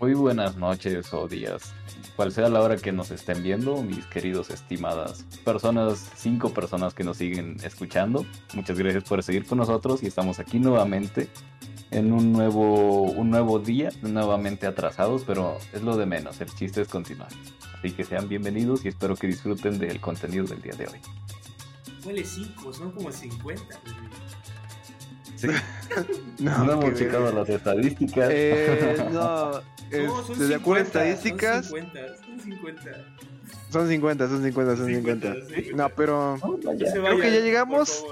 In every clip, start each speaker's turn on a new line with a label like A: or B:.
A: Muy buenas noches o días, cual sea la hora que nos estén viendo, mis queridos estimadas personas, cinco personas que nos siguen escuchando. Muchas gracias por seguir con nosotros y estamos aquí nuevamente en un nuevo, un nuevo día, nuevamente atrasados, pero es lo de menos, el chiste es continuar. Así que sean bienvenidos y espero que disfruten del contenido del día de hoy.
B: Huele 5, son como 50.
A: Sí. no, no hemos checado las estadísticas.
C: Eh, no,
B: No, son
C: de acuerdo a
B: 50,
C: estadísticas,
B: Son 50, son 50.
C: Son 50, son 50, son 50.
B: 50, sí.
C: No, pero
B: se
C: Creo que ya llegamos.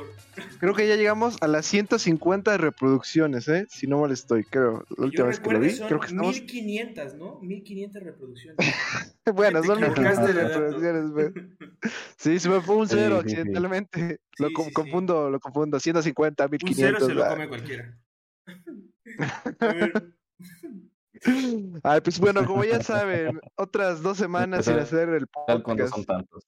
C: creo que ya llegamos a las 150 reproducciones, ¿eh? Si no mal estoy, creo. La
B: Yo
C: última vez que lo vi,
B: son
C: creo que estamos.
B: 1500, ¿no? 1500 reproducciones.
C: Bueno, son
B: equivocaste
C: 1500
B: de dato.
C: reproducciones, güey. Sí, se me fue un
A: Sí,
C: cero
A: sí, sí.
C: accidentalmente. Lo
B: Sí,
C: co-
B: sí, sí.
C: confundo, lo confundo. 150,
B: Un
C: 1500.
B: cero se lo come cualquiera. A ver,
C: Ay, pues bueno, como ya saben, otras dos semanas sin hacer el
A: Tal cuando
C: podcast.
A: son tantos.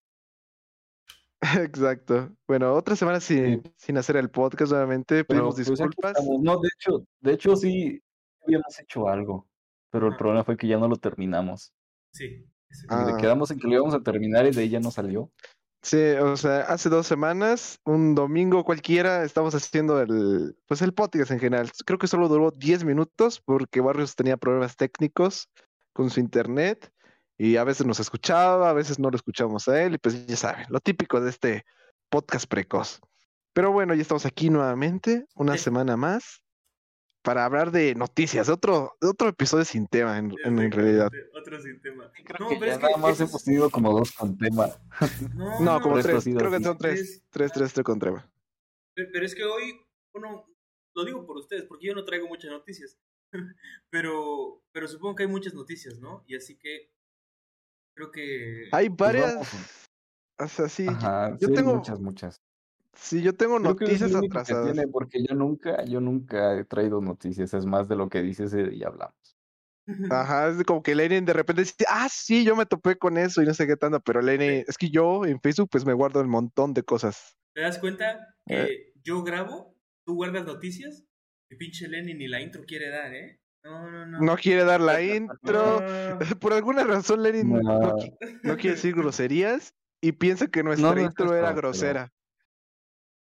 C: Exacto. Bueno, otra semana sin, sin hacer el podcast nuevamente.
A: Pero
C: Pedimos
A: pues, aquí
C: disculpas.
A: No, de hecho, de hecho sí habíamos hecho algo, pero el problema fue que ya no lo terminamos.
B: Sí. eso-
C: Ah.
A: Le quedamos en que lo íbamos a terminar y de ahí ya no salió.
C: Sí, o sea, hace dos semanas, un domingo cualquiera, estamos haciendo el, pues el podcast en general. Creo que solo duró 10 minutos porque Barrios tenía problemas técnicos con su internet y a veces nos escuchaba, a veces no lo escuchamos a él y pues ya saben, lo típico de este podcast precoz. Pero bueno, ya estamos aquí nuevamente, una
B: Sí.
C: semana más, para hablar de noticias, de otro, otro episodio sin tema en, en- en realidad.
B: Otro sin tema.
A: Creo
B: No,
A: que
B: pero
A: ya
B: es que
A: nada más hemos tenido como dos con tema.
B: No,
C: No, como tres, creo que son tres,
B: Es-
C: tres, tres, tres con tema.
B: Pe- Pero es que hoy, bueno, lo digo por ustedes, porque yo no traigo muchas noticias. pero, pero supongo que hay muchas noticias, ¿no? Y así que creo que...
C: Hay
A: Pues
C: varias, o sea, sí,
A: Ajá,
C: yo
A: sí,
C: tengo-
A: muchas, muchas.
C: Sí, yo tengo
A: Creo que
C: noticias
A: que
C: atrasadas.
A: tiene, porque yo nunca, yo nunca he traído noticias, es más de lo que dices eh, y hablamos.
C: Ajá, es de como que Lenin de repente dice, ah, sí, yo me topé con eso y no sé qué tanto, pero Lenin, es que yo en Facebook pues me guardo un montón de cosas.
B: ¿Te das cuenta que
C: Eh.
B: yo grabo, tú guardas noticias? Y pinche Lenny ni la intro quiere dar, ¿eh? No, no, no.
C: No quiere dar la intro.
B: No.
C: Por alguna razón Lenin no,
A: No.
C: qui- no quiere decir groserías y piensa que nuestra
A: No, no es
C: intro era
A: pero-
C: grosera.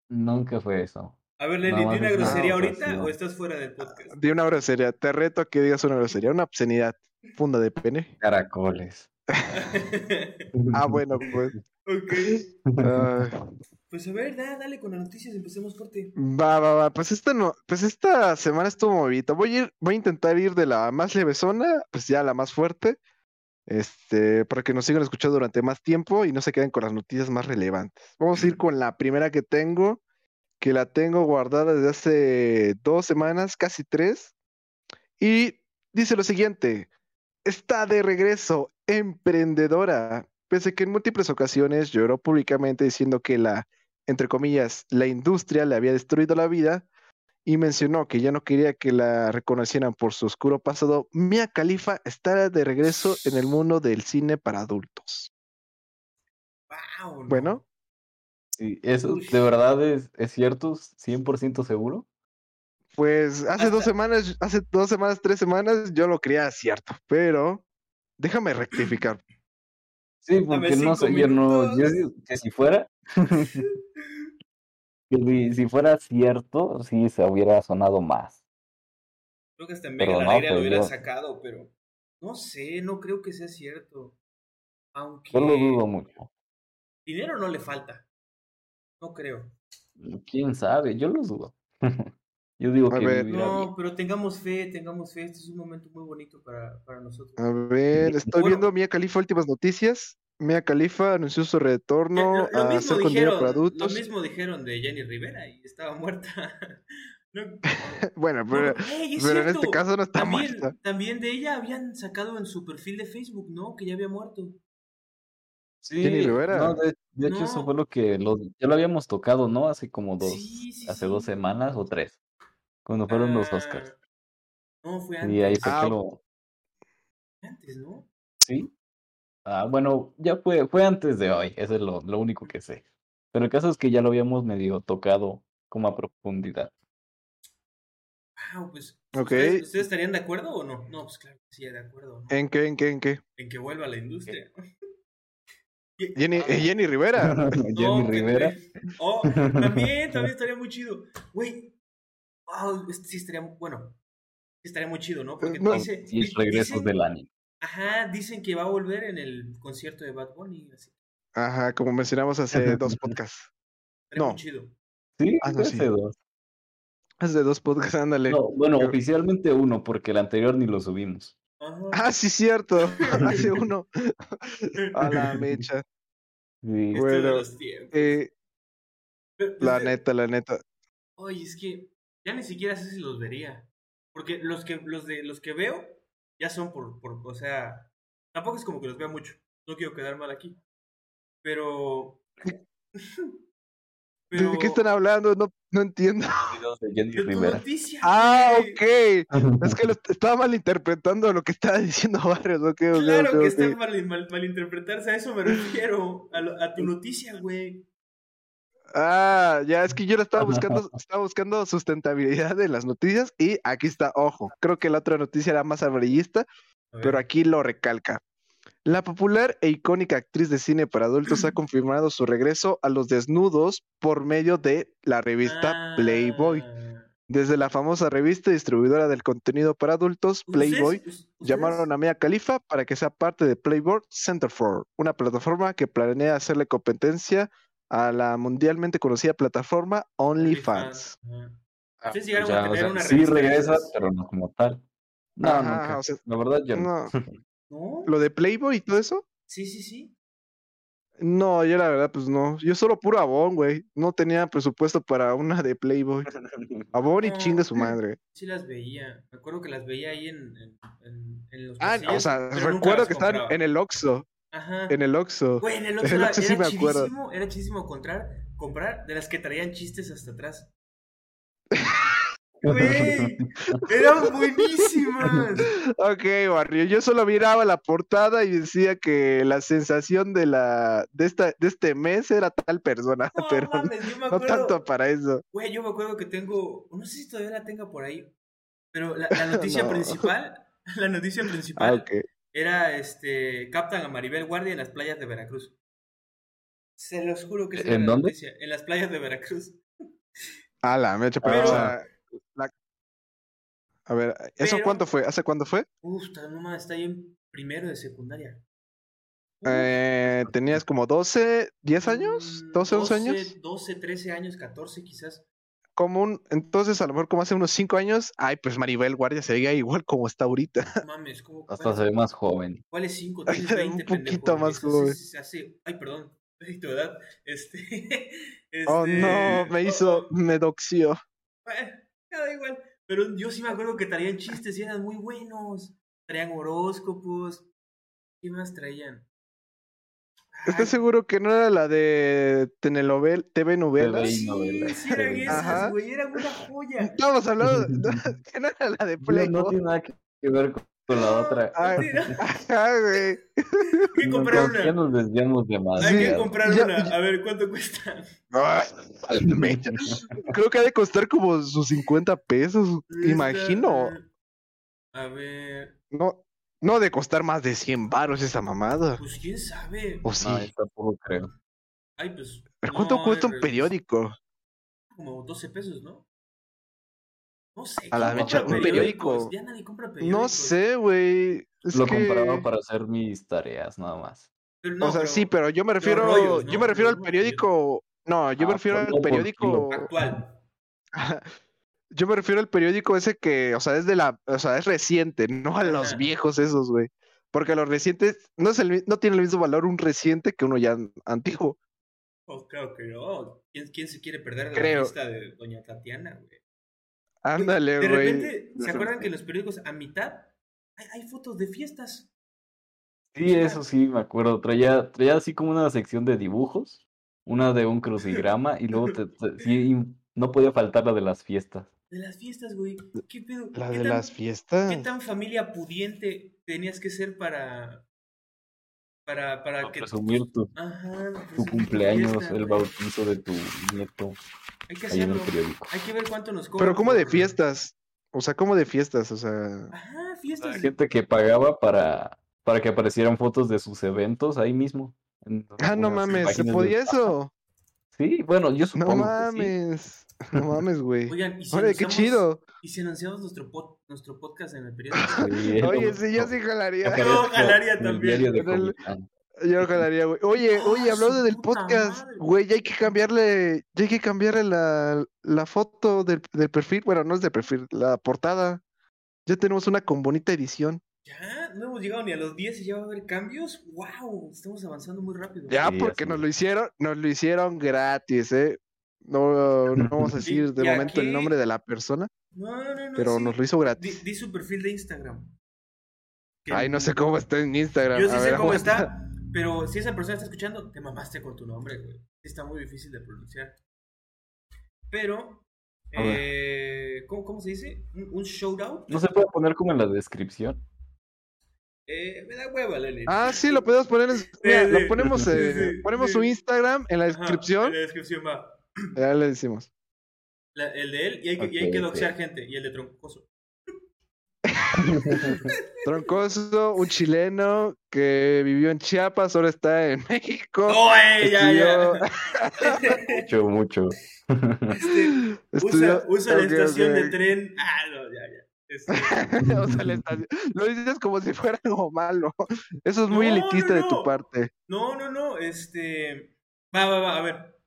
A: Nunca fue eso.
B: A ver,
A: Nada
B: Lenny, ¿di una grosería ahorita o estás fuera del podcast?
C: De una grosería, te reto a que digas una grosería, una obscenidad. Funda de pene.
A: Caracoles.
C: Ah, bueno, pues.
B: ok.
C: ah,
B: Pues a ver, da- dale con las noticias, empecemos corte.
C: Va, va, va. Pues esta no, pues esta semana estuvo movidita. Voy a ir, voy a intentar ir de la más levesona, pues ya a la más fuerte. Este, para que nos sigan escuchando durante más tiempo y no se queden con las noticias más relevantes. Vamos a ir con la primera que tengo, que la tengo guardada desde hace dos semanas, casi tres. Y dice lo siguiente: está de regreso, emprendedora. Pese a que en múltiples ocasiones lloró públicamente diciendo que la entre comillas, la industria le había destruido la vida y mencionó que ya no quería que la reconocieran por su oscuro pasado, Mia Khalifa estará de regreso en el mundo del cine para adultos.
B: Wow,
C: Bueno,
A: Sí, eso
B: Uy.
A: de verdad es, es cierto, 100% seguro.
C: pues hace dos semanas, hace dos semanas, tres semanas, yo lo creía cierto, pero déjame rectificar.
A: Sí, porque no sé, yo no, yo que si fuera, si, si fuera cierto, sí se hubiera sonado más.
B: Creo que hasta en
A: Pero
B: Mega
A: no,
B: aire lo
A: pues
B: hubiera
A: yo-
B: sacado, pero no sé, no creo que sea cierto. Aunque
A: Yo lo dudo mucho.
B: dinero no le falta. No creo.
A: ¿Quién sabe? Yo lo dudo. Yo digo
C: A
A: que
C: ver.
A: bien.
B: No, pero tengamos fe, tengamos fe. Este es un momento muy bonito para, para nosotros.
C: A ver, estoy
B: Bueno.
C: viendo Mia Khalifa últimas noticias. Mia Khalifa anunció su
B: Eh,
C: retorno
B: lo, lo
C: a
B: mismo
C: hacer contenido
B: dijeron,
C: para
B: lo
C: adultos.
B: mismo dijeron de Jenny Rivera y estaba muerta. No,
C: Bueno,
B: no,
C: pero,
B: ey, es
C: pero en este caso no está
B: también,
C: muerta.
B: también de ella habían sacado en su perfil de Facebook, ¿no? Que ya había muerto.
A: Sí,
C: Jenny Rivera.
A: no, de, de hecho eso fue lo que lo, ya lo habíamos tocado, ¿no? Hace como dos,
B: Sí, sí,
A: hace dos semanas o tres, cuando fueron los
B: Ah,
A: Oscars.
B: No, fue
A: Y ahí
B: antes.
A: fue
C: Ah,
A: que lo,
B: Antes, ¿no?
A: sí. Ah, bueno, ya fue, fue antes de hoy, eso es lo, lo único que sé. Pero el caso es que ya lo habíamos medio tocado como a profundidad.
B: Ah, pues. ¿ustedes, ustedes estarían de acuerdo o no? No, pues claro que sí, de acuerdo. ¿no?
C: ¿En qué, en qué, en qué?
B: En que vuelva la industria.
C: Jenny, eh, Jenny Rivera.
A: Jenny Rivera.
B: Oh, también, también estaría muy chido. Güey. Wow, sí estaría, bueno, sí estaría muy chido, ¿no? Porque
C: No,
B: dice,
A: Y regresos del anime.
B: Ajá, dicen que va a volver en el concierto de Bad Bunny. Así.
C: Ajá, como mencionamos hace dos podcasts. No.
B: muy chido.
A: Sí,
C: Ah, no, sí.
A: hace dos.
C: Hace dos podcasts, ándale.
A: No, bueno,
C: Pero-
A: oficialmente uno, porque el anterior ni lo subimos.
B: Ajá.
C: Ah, sí, cierto. Hace uno. A la mecha.
A: Sí.
C: Bueno,
B: los tiempos.
C: Eh, la neta, la neta.
B: Oye, es que ya ni siquiera sé si los vería. Porque los que, los de los que veo ya son por, por, o sea, tampoco es como que los vea mucho. No quiero quedar mal aquí. Pero.
C: ¿De qué están hablando? No, no entiendo.
A: De
B: noticia,
C: Ah, ok. Es que lo, estaba malinterpretando lo que estaba diciendo Barrios. Ok, ok,
B: Claro que está mal, mal- malinterpretarse, a eso me refiero, a, lo- a tu noticia, güey.
C: Ah, ya, es que yo lo estaba buscando, estaba buscando sustentabilidad de las noticias y aquí está, ojo, creo que la otra noticia era más amarillista, pero aquí lo recalca. La popular e icónica actriz de cine para adultos ha confirmado su regreso a los desnudos por medio de la revista Playboy.
B: Ah.
C: Desde la famosa revista distribuidora del contenido para adultos,
B: ¿Ustedes-
C: Playboy,
B: ustedes-
C: llamaron a Mia Khalifa para que sea parte de Playboy Centerfold, una plataforma que planea hacerle competencia a la mundialmente conocida plataforma OnlyFans.
A: Ah,
B: Ustedes llegaron
A: ya,
B: a
A: o
B: tener
A: sea,
B: una
A: sí regresa, pero no como tal. No,
C: Ajá,
A: nunca.
C: o sea,
A: La verdad, yo no.
C: no,
B: ¿No?
C: lo de Playboy y todo eso,
B: Sí, sí, sí.
C: no, yo la verdad, pues no. Yo solo puro Avon, güey. No tenía presupuesto para una de Playboy. Avon y
B: No.
C: chinga su madre.
B: Sí las veía. Me acuerdo que las veía ahí en, en, en- en los
C: Ah, o sea, recuerdo que estaban en el Oxxo.
B: Ajá.
C: En el Oxxo.
B: Güey, en el Oxxo era,
C: sí
B: era
C: me acuerdo.
B: chidísimo, era chidísimo comprar, comprar de las que traían chistes hasta atrás. Güey, eran buenísimas.
C: Ok, Barrio, yo solo miraba la portada y decía que la sensación de la de esta de este mes era tal persona,
B: No
C: pero
B: mames, yo me
C: no tanto para eso.
B: Güey, yo me acuerdo que tengo, no sé si todavía la tenga por ahí, pero la, la noticia
C: No.
B: principal, la noticia principal
C: Ah, ok.
B: Era este captan a Maribel Guardia en las playas de Veracruz. Se los juro que
A: ¿En dónde?
B: noticia, en las playas de Veracruz.
C: Ah, la mecha, pero,
B: Pero-
C: o sea, la- A ver, ¿eso
B: Pero-
C: cuánto fue? ¿Hace cuándo fue?
B: Uf, está, no mames, está ahí en primero de secundaria.
C: Eh, ¿Tenías como 12, 10 años?
B: mm,
C: ¿12, 11 años?
B: 12, 13 años, 14 quizás.
C: Como un, entonces a lo mejor como hace unos 5 años, ay, pues Maribel Guardia se veía igual como está ahorita.
B: No mames, ¿cómo?
A: Hasta se ve más joven.
B: ¿Cuál es 5? Tienes
C: Un
B: 20,
C: poquito
B: pendejo.
C: más joven.
B: se hace- Ay, perdón. Tu edad. Este.
C: Oh
B: este,
C: no, me hizo,
B: oh,
C: me doxió.
B: bueno, da igual. Pero yo sí me acuerdo que traían chistes y eran muy buenos. Traían horóscopos. ¿Qué más traían? Ay,
C: ¿Estás seguro que no era la de TV novelas?
A: TV novelas.
B: Sí, eran
A: Sí.
B: esas, güey. Eran una joya.
C: Estábamos hablando que no era la de
A: No,
C: Playboy.
A: no tiene nada que ver con, con la otra.
C: Ah,
B: Mentira.
C: Ajá, güey.
B: Hay que
A: No,
B: comprar
A: no, Ya
B: una.
A: nos desviamos
B: Hay que comprar
C: Ya-
B: una. A ver, ¿cuánto cuesta?
C: Ay, mecha. Creo que ha de costar como sus 50 pesos, imagino.
B: A ver.
C: No, no de costar más de 100 varos esa mamada.
B: Pues quién sabe.
C: O sí.
A: Yo tampoco creo.
B: Ay, pues.
C: ¿Pero cuánto
B: no,
C: cuesta un
B: eh,
C: periódico?
B: Como 12 pesos, ¿no? No sé.
C: A la
B: ¿quién
C: mecha, un periódico.
B: Ya nadie compra periódicos.
C: No sé, güey.
A: Lo
C: que...
A: compraba para hacer mis tareas, nada más.
B: Pero no,
C: o sea,
B: pero
C: sí, pero yo me refiero,
B: rollos,
C: yo
B: ¿no?
C: me refiero al periódico. No, yo me
A: Ah,
C: refiero
A: por-
C: al periódico.
B: Actual.
C: Yo me refiero al periódico ese que, o sea, es de la, o sea, es reciente, no a los viejos esos, güey. Porque los recientes no es el, no tiene el mismo valor un reciente que uno ya antiguo.
B: Oh, claro que no. ¿Quién, quién se quiere perder la
C: Creo.
B: lista de Doña Tatiana, güey? Güey,
C: Ándale,
B: De
C: güey.
B: repente, ¿se acuerdan que en los periódicos a mitad hay, hay fotos de fiestas?
A: Sí, eso sí, me acuerdo. Traía, traía así como una sección de dibujos, una de un crucigrama y luego te- te- sí, y no podía faltar la de las fiestas.
B: De las fiestas, güey. ¿Qué pedo?
C: La
B: ¿Qué
C: de
B: tan-
C: las fiestas.
B: ¿Qué tan familia pudiente tenías que ser para. para, para
A: Para
B: que.
A: presumir tu,
B: Ajá,
A: tu cumpleaños,
B: fiesta,
A: el bautizo de tu nieto
B: Hay que
A: ahí en
B: hacerlo.
A: el periódico.
B: Hay que ver cuánto nos cobran.
C: Pero como de fiestas. O sea, como de fiestas, o sea.
B: Ajá, fiestas.
A: Hay gente que pagaba para, para que aparecieran fotos de sus eventos ahí mismo. en
C: Ah, no mames, ¿se
A: de-
C: podía eso?
A: Sí, bueno, yo
C: No
A: supongo que sí.
C: No mames, güey.
B: Oigan, y si
C: Órale, qué chido.
B: Y si anunciamos nuestro, pod- nuestro podcast en el periódico.
A: Sí,
C: Oye, sí, yo sí jalaría.
B: Yo jalaría también.
C: el-. Yo jalaría, güey. Oye,
B: ¡Ah,
C: oye, hablando del podcast,
B: madre!
C: güey, ya hay que cambiarle, ya hay que cambiarle la, la foto del, del perfil. Bueno, no es de perfil, la portada. Ya tenemos una con bonita edición.
B: Ya, no hemos llegado ni a los 10 y ya va a haber cambios. ¡Wow! Estamos avanzando muy rápido.
C: Ya,
A: Sí,
C: porque
A: así
C: nos lo hicieron, nos lo hicieron gratis, ¿eh? No, no vamos a decir de momento el nombre de la persona,
B: No, no, no. no,
C: pero
B: sí.
C: nos lo hizo gratis.
B: di su perfil de Instagram. Que
C: Ay, no sé cómo está en Instagram.
B: Yo sí
C: A
B: sé
C: ver,
B: cómo
C: aguanta.
B: está, pero si esa persona está escuchando, te mamaste con tu nombre, güey. Está muy difícil de pronunciar. Pero, eh, ¿cómo, cómo se dice? ¿Un, un shout out?
A: No se puede poner como en la descripción.
B: Eh, me da hueva, Lele.
C: Ah, sí, lo podemos poner. en- Mira,
B: sí.
C: lo ponemos,
B: Sí,
C: eh,
B: sí,
C: ponemos
B: sí.
C: su Instagram en la
B: Ajá,
C: descripción.
B: en la descripción va.
C: Ya le decimos.
B: La- el de él, y hay que, y hay
A: Ok,
B: que
A: ok.
B: doxear gente. Y el de Troncoso.
C: Troncoso, un chileno que vivió en Chiapas, ahora está en México.
B: ¡Oh, eh, ya, ya!
A: Mucho, mucho.
B: Este,
C: Estudió-
B: usa, usa la estación de tren. Ah, no, ya, ya. Este,
C: Usa la estación. Lo dices como si fuera algo malo. Eso es muy
B: No,
C: elitista
B: no,
C: de tu parte.
B: No, no, no, este. Va, va, va, a ver.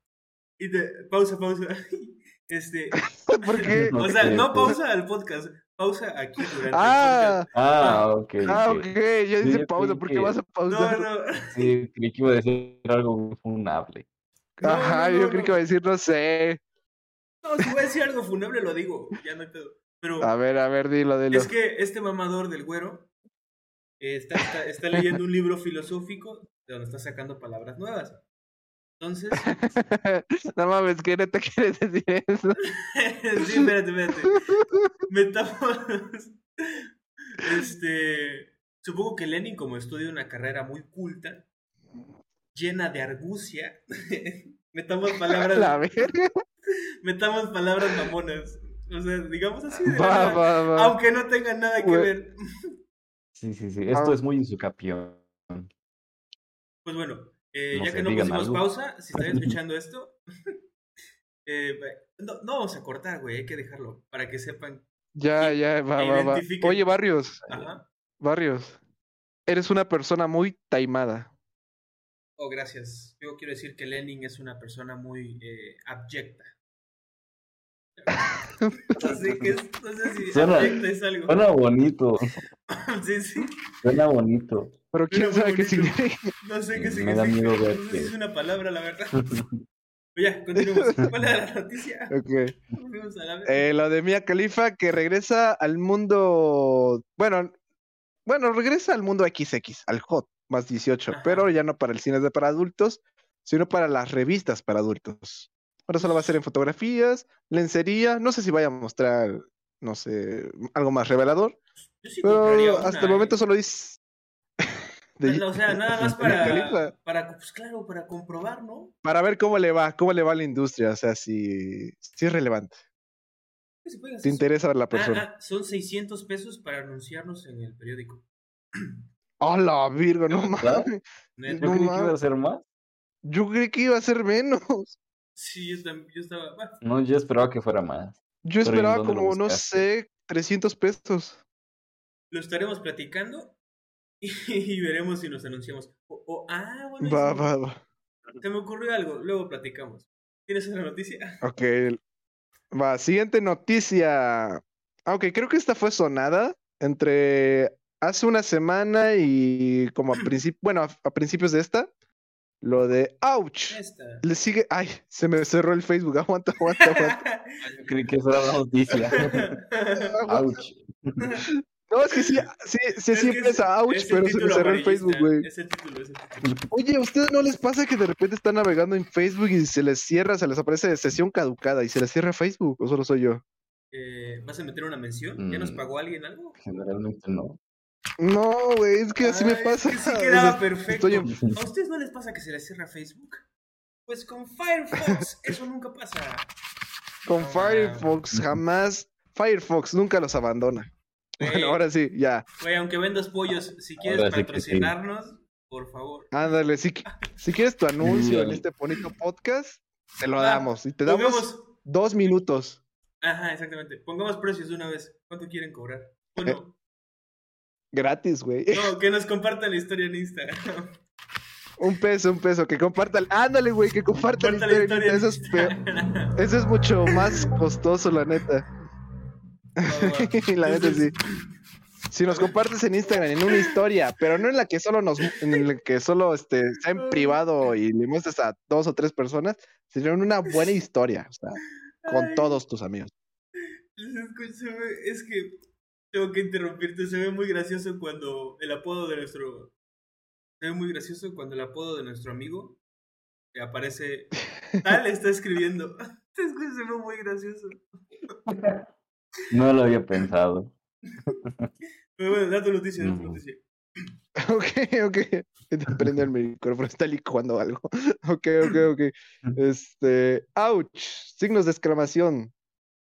B: Y te- Pausa, pausa. Este.
C: ¿Por qué?
B: O sea, no pausa al podcast. Pausa aquí durante
C: Ah,
A: Ah, ok.
C: ah,
A: ok.
C: Ya dice
A: Sí,
C: pausa. ¿Por qué
A: que-
C: vas a
B: el
C: pausar?
B: podcast. No, no.
A: Sí, creí que iba a decir algo funable.
B: no,
C: Ajá,
B: no,
C: yo
B: no,
C: creí que iba a decir, no sé.
B: No, si voy a decir algo funable lo digo. Ya no hay pedo. Pero
C: A ver, a ver, dilo, dilo.
B: es que este mamador del güero eh, está, está, está leyendo un libro filosófico de donde está sacando palabras nuevas. Entonces,
C: no mames, ¿qué neta quieres decir eso?
B: sí, espérate, espérate. Metamos. Este. Supongo que Lenin, como estudia una carrera muy culta, llena de argucia, metamos
C: La
B: palabras,
C: verga.
B: metamos palabras mamonas. O sea, digamos así de la
C: Va,
B: nada,
C: va, va.
B: aunque no tengan nada que ver.
A: Sí, sí, sí. Esto
C: Ah.
A: es muy insucapión.
B: Pues bueno, eh,
A: No
B: ya que no pusimos
A: algo.
B: pausa, si están escuchando esto, eh, no, no vamos a cortar, güey, hay que dejarlo para que sepan.
C: Ya, ya, va, va, va. Oye, Barrios,
B: Ajá.
C: Barrios. Eres una persona muy taimada.
B: Oh, gracias. Yo quiero decir que Lenin es una persona muy eh, abyecta. No sé, qué es, no sé si
A: Suena-
B: abyecta es algo.
A: Suena bonito.
B: Sí, sí.
A: Suena bonito.
C: Pero quién
B: muy
C: sabe qué significa.
B: No sé qué
A: Me
B: significa.
A: da miedo ver
B: No sé si es una palabra, la verdad. Pero ya, continuemos. ¿Cuál era la noticia?
C: Ok.
B: Fuimos a la vez.
C: Eh, lo de Mia Khalifa que regresa al mundo. Bueno, bueno, regresa al mundo XX, al Hot más 18,
B: Ajá.
C: pero ya no para el cine de para adultos, sino para las revistas para adultos. Ahora solo va a ser en fotografías, lencería, no sé si vaya a mostrar, no sé, algo más revelador,
B: Yo sí
C: pero
B: una,
C: hasta el
B: ¿eh?
C: momento solo dice. De-
B: O sea, nada más para, pues claro, para comprobar, ¿no?
C: Para ver cómo le va, cómo le va a la industria, o sea, si, si es relevante.
B: ¿Qué se puede
C: Te
B: hacer?
C: interesa ver la
B: Ah,
C: persona.
B: ah, son 600 pesos para anunciarnos en el periódico.
C: ¡Hola, Virgo! No mames.
B: Neta.
A: Yo
C: No
A: creí que iba a ser más.
C: Yo creí que iba a ser menos.
B: Sí, yo, estaba. bueno,
A: No, yo esperaba que fuera más.
C: Yo
A: Pero, ¿y
C: esperaba como, no sé, 300 pesos.
B: lo estaremos platicando y, y veremos si nos anunciamos. O, o- ah, bueno,
C: Va,
B: sí,
C: va, va.
B: se me ocurrió algo, luego platicamos. ¿Tienes otra noticia?
C: Ok. Va, siguiente noticia. Aunque creo que esta fue sonada entre hace una semana y como a principios, bueno, a, a principios de esta, lo de ouch.
B: Esta.
C: Le sigue, ay, se me cerró el Facebook, aguanta, aguanta, aguanta.
A: Yo creí que eso era la noticia. Ouch.
C: No, es que sí, sí, sí,
B: Es
C: sí empieza
B: es-
C: ouch,
B: es
C: pero se me cerró el Facebook, güey.
B: Es el título, es el título.
C: Oye, ¿a ustedes no les pasa que de repente están navegando en Facebook y se les cierra, se les aparece sesión caducada y se les cierra Facebook? ¿O solo soy yo?
B: Eh, ¿Vas a meter una mención? ¿Ya nos
A: Mm.
B: pagó alguien algo?
A: Generalmente no.
C: No, güey, es que así me
B: es
C: pasa.
B: que sí
C: O
B: quedaba
C: sea,
B: perfecto.
C: estoy en-
B: ¿A ustedes no les pasa que se les cierra Facebook? Pues con Firefox eso nunca pasa.
C: Con
B: No,
C: Firefox jamás Firefox nunca los abandona. Bueno, ahora sí, ya.
B: güey, aunque vendas pollos, si quieres
A: Ahora sí que sí.
B: patrocinarnos, por favor.
C: Ándale, si, si quieres tu anuncio en este bonito podcast, te lo
B: Ah,
C: damos. Y te damos
B: Pongamos,
C: dos minutos.
B: ajá, exactamente. Pongamos precios de una vez. ¿Cuánto quieren cobrar? Bueno,
C: Gratis, güey.
B: no, que nos compartan la historia en Instagram.
C: Un peso, un peso. Que compartan. Ándale, güey, que compartan.
B: Compartan la
C: historia,
B: historia en
C: Eso es, peor. Eso es mucho más costoso, la neta.
B: Va.
C: la neta sí. Si nos compartes en Instagram en una historia, pero no en la que solo nos, en la que solo este, sea en privado y le muestres a dos o tres personas, sino en una buena historia, o sea, con
B: Ay.
C: todos tus amigos.
B: Es que se ve- es que tengo que interrumpirte. Se ve muy gracioso cuando el apodo de nuestro. Se ve muy gracioso cuando el apodo de nuestro amigo que aparece. Tal está escribiendo. Es que se ve muy gracioso.
A: No lo había pensado.
B: Pero bueno, da tu noticia, da tu
A: Ujú.
B: noticia.
C: Ok, ok. Prende el micrófono, está licuando algo. Ok, ok, ok. Este, ouch, signos de exclamación.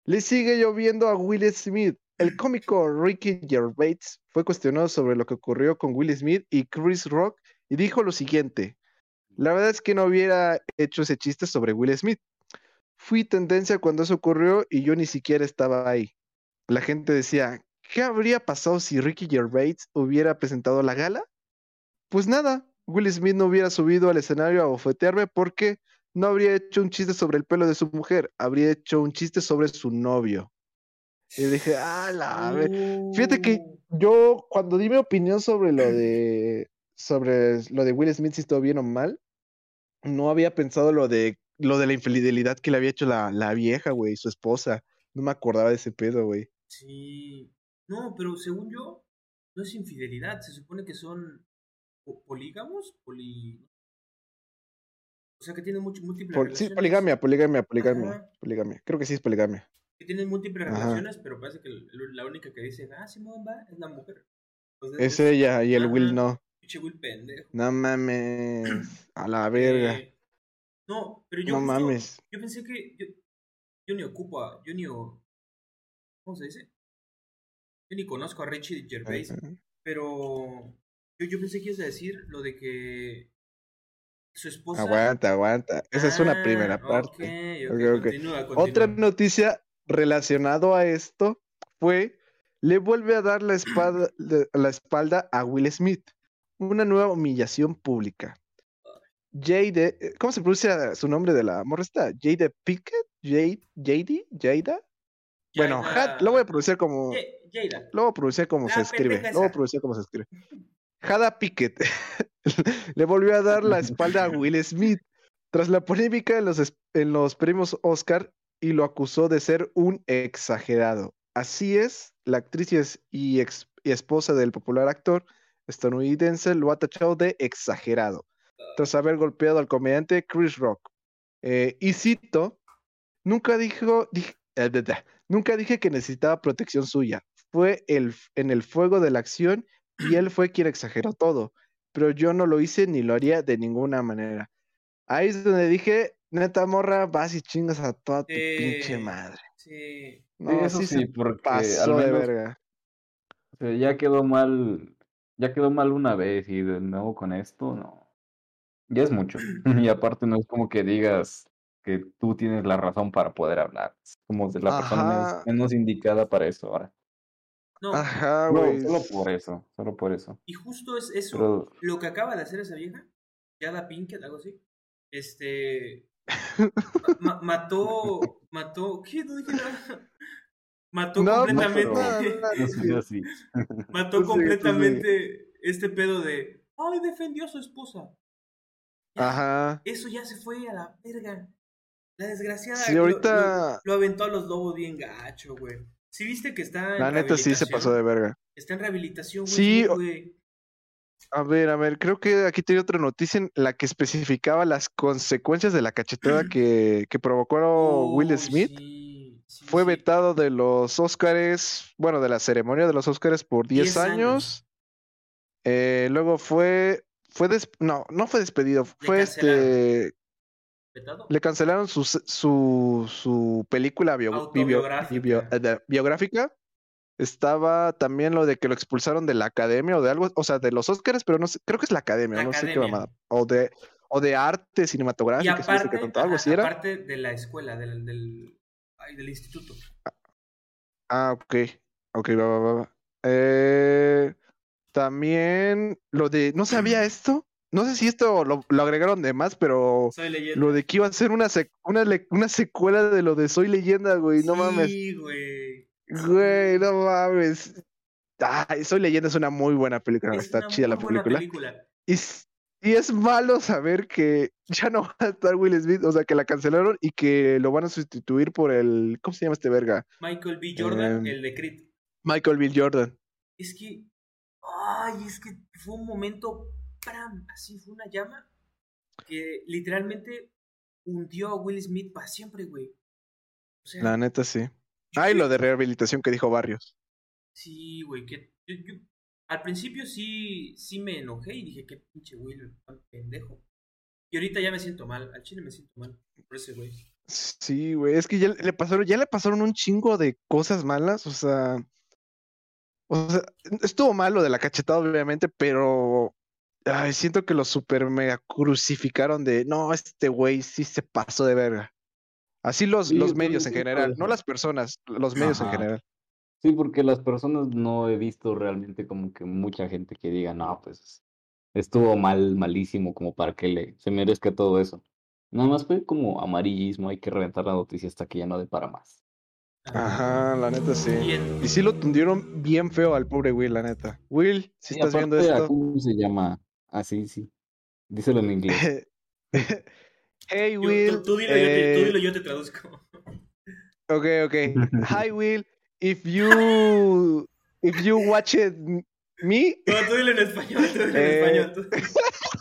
C: Le sigue lloviendo a Will Smith. El cómico Ricky Gervais fue cuestionado sobre lo que ocurrió con Will Smith y Chris Rock y dijo lo siguiente. La verdad es que no hubiera hecho ese chiste sobre Will Smith. Fui tendencia cuando eso ocurrió y yo ni siquiera estaba ahí. La gente decía, ¿qué habría pasado si Ricky Gervais hubiera presentado la gala? Pues nada, Will Smith no hubiera subido al escenario a bofetearme porque no habría hecho un chiste sobre el pelo de su mujer, habría hecho un chiste sobre su novio. Y dije, ah, la ve-". Fíjate que yo cuando di mi opinión sobre lo de sobre lo de Will Smith si estuvo bien o mal, no había pensado lo de lo de la infidelidad que le había hecho la, la vieja, güey, su esposa. No me acordaba de ese pedo, güey.
B: Sí. No, pero según yo, no es infidelidad. Se supone que son po- polígamos. Poli... O sea, que tienen múltiples
C: Pol- sí,
B: relaciones.
C: poligamia, poligamia, poligamia,
B: Ajá.
C: poligamia. Creo que sí es poligamia.
B: Que tienen múltiples
C: Ajá.
B: relaciones, pero parece que la única que dice, ah, Simón va, es la mujer.
C: Es ella y el Will no.
B: Pinche Will pendejo.
C: No mames. A la verga.
B: Eh, no, pero yo
C: No
B: justo-
C: mames.
B: Yo pensé que yo, yo ni ocupo a, yo ni ¿cómo se dice? Yo ni conozco a Richie Gervais, pero yo, yo pensé que ibas a decir lo de que su esposa
C: Aguanta, aguanta. Esa es una
B: Ah,
C: primera parte.
B: ok,
C: Ok, ok.
B: continúa,
C: Otra noticia relacionado a esto fue le vuelve a dar la espalda, la espalda a Will Smith. Una nueva humillación pública. Jade, eh, ¿cómo se pronuncia su nombre de la morra esta? Jade Pickett, Jade, Jade, Jada. Bueno, Had- lo voy a pronunciar como,
B: Jada.
C: lo voy a pronunciar como se
B: La
C: escribe. Lo voy a pronunciar como se escribe. Jada Pickett le volvió a dar la espalda a Will Smith tras la polémica en los, en los premios Oscar y lo acusó de ser un exagerado. Así es, la actriz y, es- y ex- y esposa del popular actor estadounidense lo ha tachado de exagerado tras haber golpeado al comediante Chris Rock. Eh, y cito, nunca dijo, dij- eh, nunca dije que necesitaba protección suya. Fue el, en el fuego de la acción y él fue quien exageró todo. Pero yo no lo hice ni lo haría de ninguna manera. Ahí es donde dije, neta morra, vas y chingas a toda tu pinche madre.
B: Sí.
A: Sí, eso
C: sí,
A: sí, porque
C: pasó
A: al
C: de
A: menos
C: verga.
A: o sea, ya quedó mal, ya quedó mal una vez y de nuevo con esto, no. Ya es mucho. Y aparte no es como que digas que tú tienes la razón para poder hablar. Es como de la persona menos, menos indicada para eso ahora.
B: No,
C: Ajá,
A: No,
C: güey.
A: solo por eso, solo por eso.
B: y justo es eso.
A: Pero
B: Lo que acaba de hacer esa vieja, Yada Pinkett, algo así. Este. ma- mató. Mató. ¿Qué? No dije nada. Mató
C: No,
B: completamente. mató completamente este pedo de. ¡Ay, defendió a su esposa! Ya,
C: Ajá.
B: Eso ya se fue a la verga. La desgraciada.
C: Sí, ahorita-
B: Lo, lo aventó a los lobos bien gacho, güey. ¿Sí viste que está en
C: La neta sí se pasó de verga.
B: Está en rehabilitación, güey.
C: Sí,
B: güey.
C: A ver, a ver, creo que aquí tenía otra noticia en la que especificaba las consecuencias de la cachetada que, que provocó Will
B: Uy,
C: Smith.
B: sí, sí,
C: Fue vetado de los Óscares, bueno, de la ceremonia de los Óscares por 10
B: 10
C: años.
B: años.
C: Eh, luego fue, fue des- no, no fue despedido, fue
B: cancelaron.
C: este,
B: vetado.
C: Le cancelaron su, su, su película bio- bio- eh, biográfica. Estaba también lo de que lo expulsaron de la academia o de algo, o sea, de los Oscars, pero no sé, creo que es la academia,
B: La
C: no sé qué
B: academia.
C: mamada. O de, o de arte cinematográfico,
B: aparte,
C: tanto, algo así era.
B: aparte de la escuela, del, del, del instituto.
C: Ah, ok. Ok, va, va, va. Eh, también lo de, no sabía esto. No sé si esto lo, lo agregaron de más, pero
B: Soy leyenda.
C: lo de que iba a ser una, sec- una, una secuela de lo de Soy Leyenda, güey. No mames.
B: Sí, güey.
C: Güey, no mames. Ay, Soy Leyenda es una muy buena película.
B: Es
C: Está chida la película.
B: película.
C: Y, y es malo saber que ya no va a estar Will Smith, o sea, que la cancelaron y que lo van a sustituir por el. ¿Cómo se llama este verga?
B: Michael B. Jordan,
C: Em,
B: el de Creed.
C: Michael Bill Jordan.
B: Es que, ay, es que fue un momento, ¡pram! así fue una llama que literalmente hundió a Will Smith para siempre, güey. O sea,
C: La neta, sí. Ay,
B: creo-
C: lo de rehabilitación que dijo Barrios.
B: Sí, güey, que yo- yo- al principio sí, sí me enojé y dije, qué pinche Will, pendejo. Y ahorita ya me siento mal, al chile me siento mal por ese güey.
C: Sí, güey, es que ya le pasaron, ya le pasaron un chingo de cosas malas, o sea, o sea, estuvo mal lo de la cachetada, obviamente, pero ay, siento que lo super mega crucificaron de, no, este güey sí se pasó de verga. Así los,
A: Sí,
C: los
A: yo
C: medios en general, no las personas, los medios en general.
A: Sí, porque las personas no he visto realmente como que mucha gente que diga, no, pues estuvo mal, malísimo, como para que le se merezca todo eso. Nada más fue como amarillismo, hay que reventar la noticia hasta que ya no dé para más.
C: Ajá, la neta sí.
B: Y en-
C: Y sí lo tundieron bien feo al pobre Will, la neta. Will, si
A: Sí,
C: estás viendo esto.
A: ¿cómo se llama? Ah, sí, sí. Díselo en inglés.
C: hey
B: yo-
C: Will.
B: tú, tú dilo, yo te, tú
C: eh,
B: dilo, yo te traduzco.
C: Okay, okay. Hi Will, if you if you watch it me,
B: No, tú dilo en español, tú dilo en
C: Eh,
B: español. tú-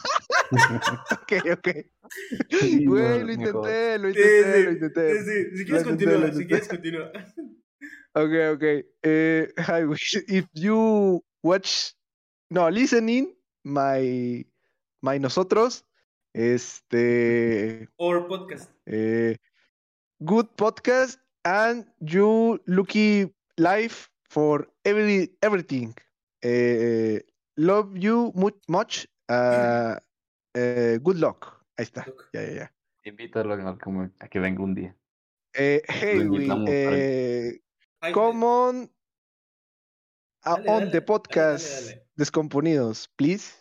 C: okay, okay.
A: Sí,
C: Güey,
A: no,
C: lo intenté, lo intenté,
B: sí,
C: lo intenté.
B: sí, sí. Si quieres
C: Lo intenté,
B: continúa, si quieres continúa.
C: Okay, okay. Eh, hi Will, if you watch, no, listening my my nosotros, este,
B: Or podcast.
C: eh, good podcast and you lucky life for every everything. Eh, love you much, much. uh, eh, good luck. Ahí está. Ya, ya, ya.
A: Invítalo a, que venga un día.
C: Eh,
A: para-
C: eh,
B: Ay,
C: come on, uh,
B: Dale,
C: on
B: dale,
C: the podcast
B: dale, dale.
C: Descomponidos, please.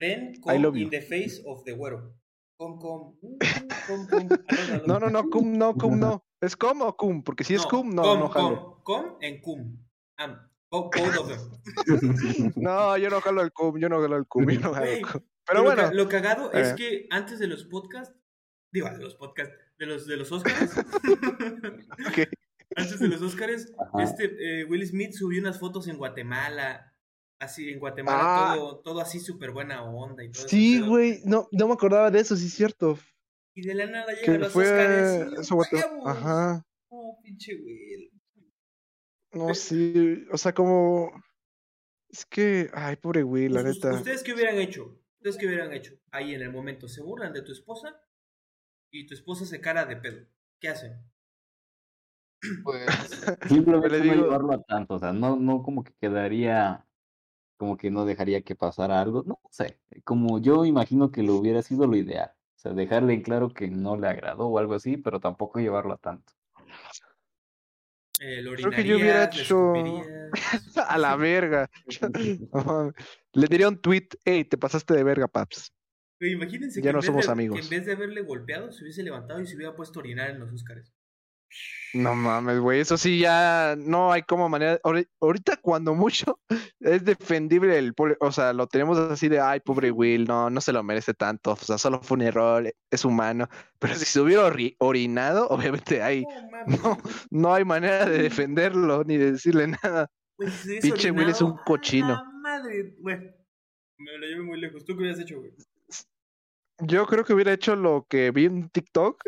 B: Ven,
C: I
B: come
C: love
B: in
C: you.
B: the face of the güero. Com, com, com, com. Aló, aló.
C: No, no, no, cum, no, cum, no. ¿Es cum o cum? Porque si es cum, no,
B: com,
C: no jalo.
B: com, com en cum. Them.
C: No, yo no jalo el cum, yo no jalo el cum, yo no jalo el cum. Pero
B: Pero
C: bueno,
B: Lo, ca- lo cagado es
C: eh.
B: que antes de los podcasts, digo, de los podcasts, de los, de los Oscars, antes de los Oscars,
A: Ajá.
B: este eh, Will Smith subió unas fotos en Guatemala, así en Guatemala,
C: Ah.
B: todo, todo así súper buena onda y todo ese
C: Sí, güey, no, no me acordaba de eso, sí es cierto.
B: Y de la nada llegan los
C: fue
B: Oscars.
C: Ajá.
B: Oh, pinche Will.
C: No, sí, o sea, como es que, ay, pobre Will, la neta.
B: ¿Ustedes qué hubieran hecho? ¿Ustedes qué hubieran hecho? Ahí en el momento, ¿se burlan de tu esposa? Y tu esposa se cara de pedo. ¿Qué hacen?
A: Pues simplemente
C: le
A: no
C: digo-
A: llevarlo a tanto, o sea, no, no como que quedaría, como que no dejaría que pasara algo, no sé, como yo imagino que lo hubiera sido lo ideal, o sea, dejarle en claro que no le agradó o algo así, pero tampoco llevarlo a tanto.
B: Eh, ¿lo
C: Creo que yo hubiera hecho-? A la verga. Le diría un tweet, hey, te pasaste de verga, paps.
B: Güey, imagínense
C: Ya
B: que, en
C: no
B: vez
C: somos
B: de-
C: amigos.
B: que en vez de haberle golpeado, se hubiese levantado y se hubiera puesto a orinar en los Oscars.
C: No mames, güey, eso sí ya no hay como manera. ahori- Ahorita cuando mucho es defendible el pobre, o sea, lo tenemos así de, ay, pobre Will, no, no se lo merece tanto, o sea, solo fue un error, es humano. Pero si se hubiera ori- orinado, obviamente hay,
B: No
C: no, hay manera de defenderlo ni de decirle nada.
B: Hubiese
C: Pinche Will es un
B: orinado, ¡a
C: cochino.
B: Madre, güey. Me lo llevé muy lejos. ¿Tú qué hubieras hecho, güey?
C: Yo creo que hubiera hecho lo que vi en TikTok,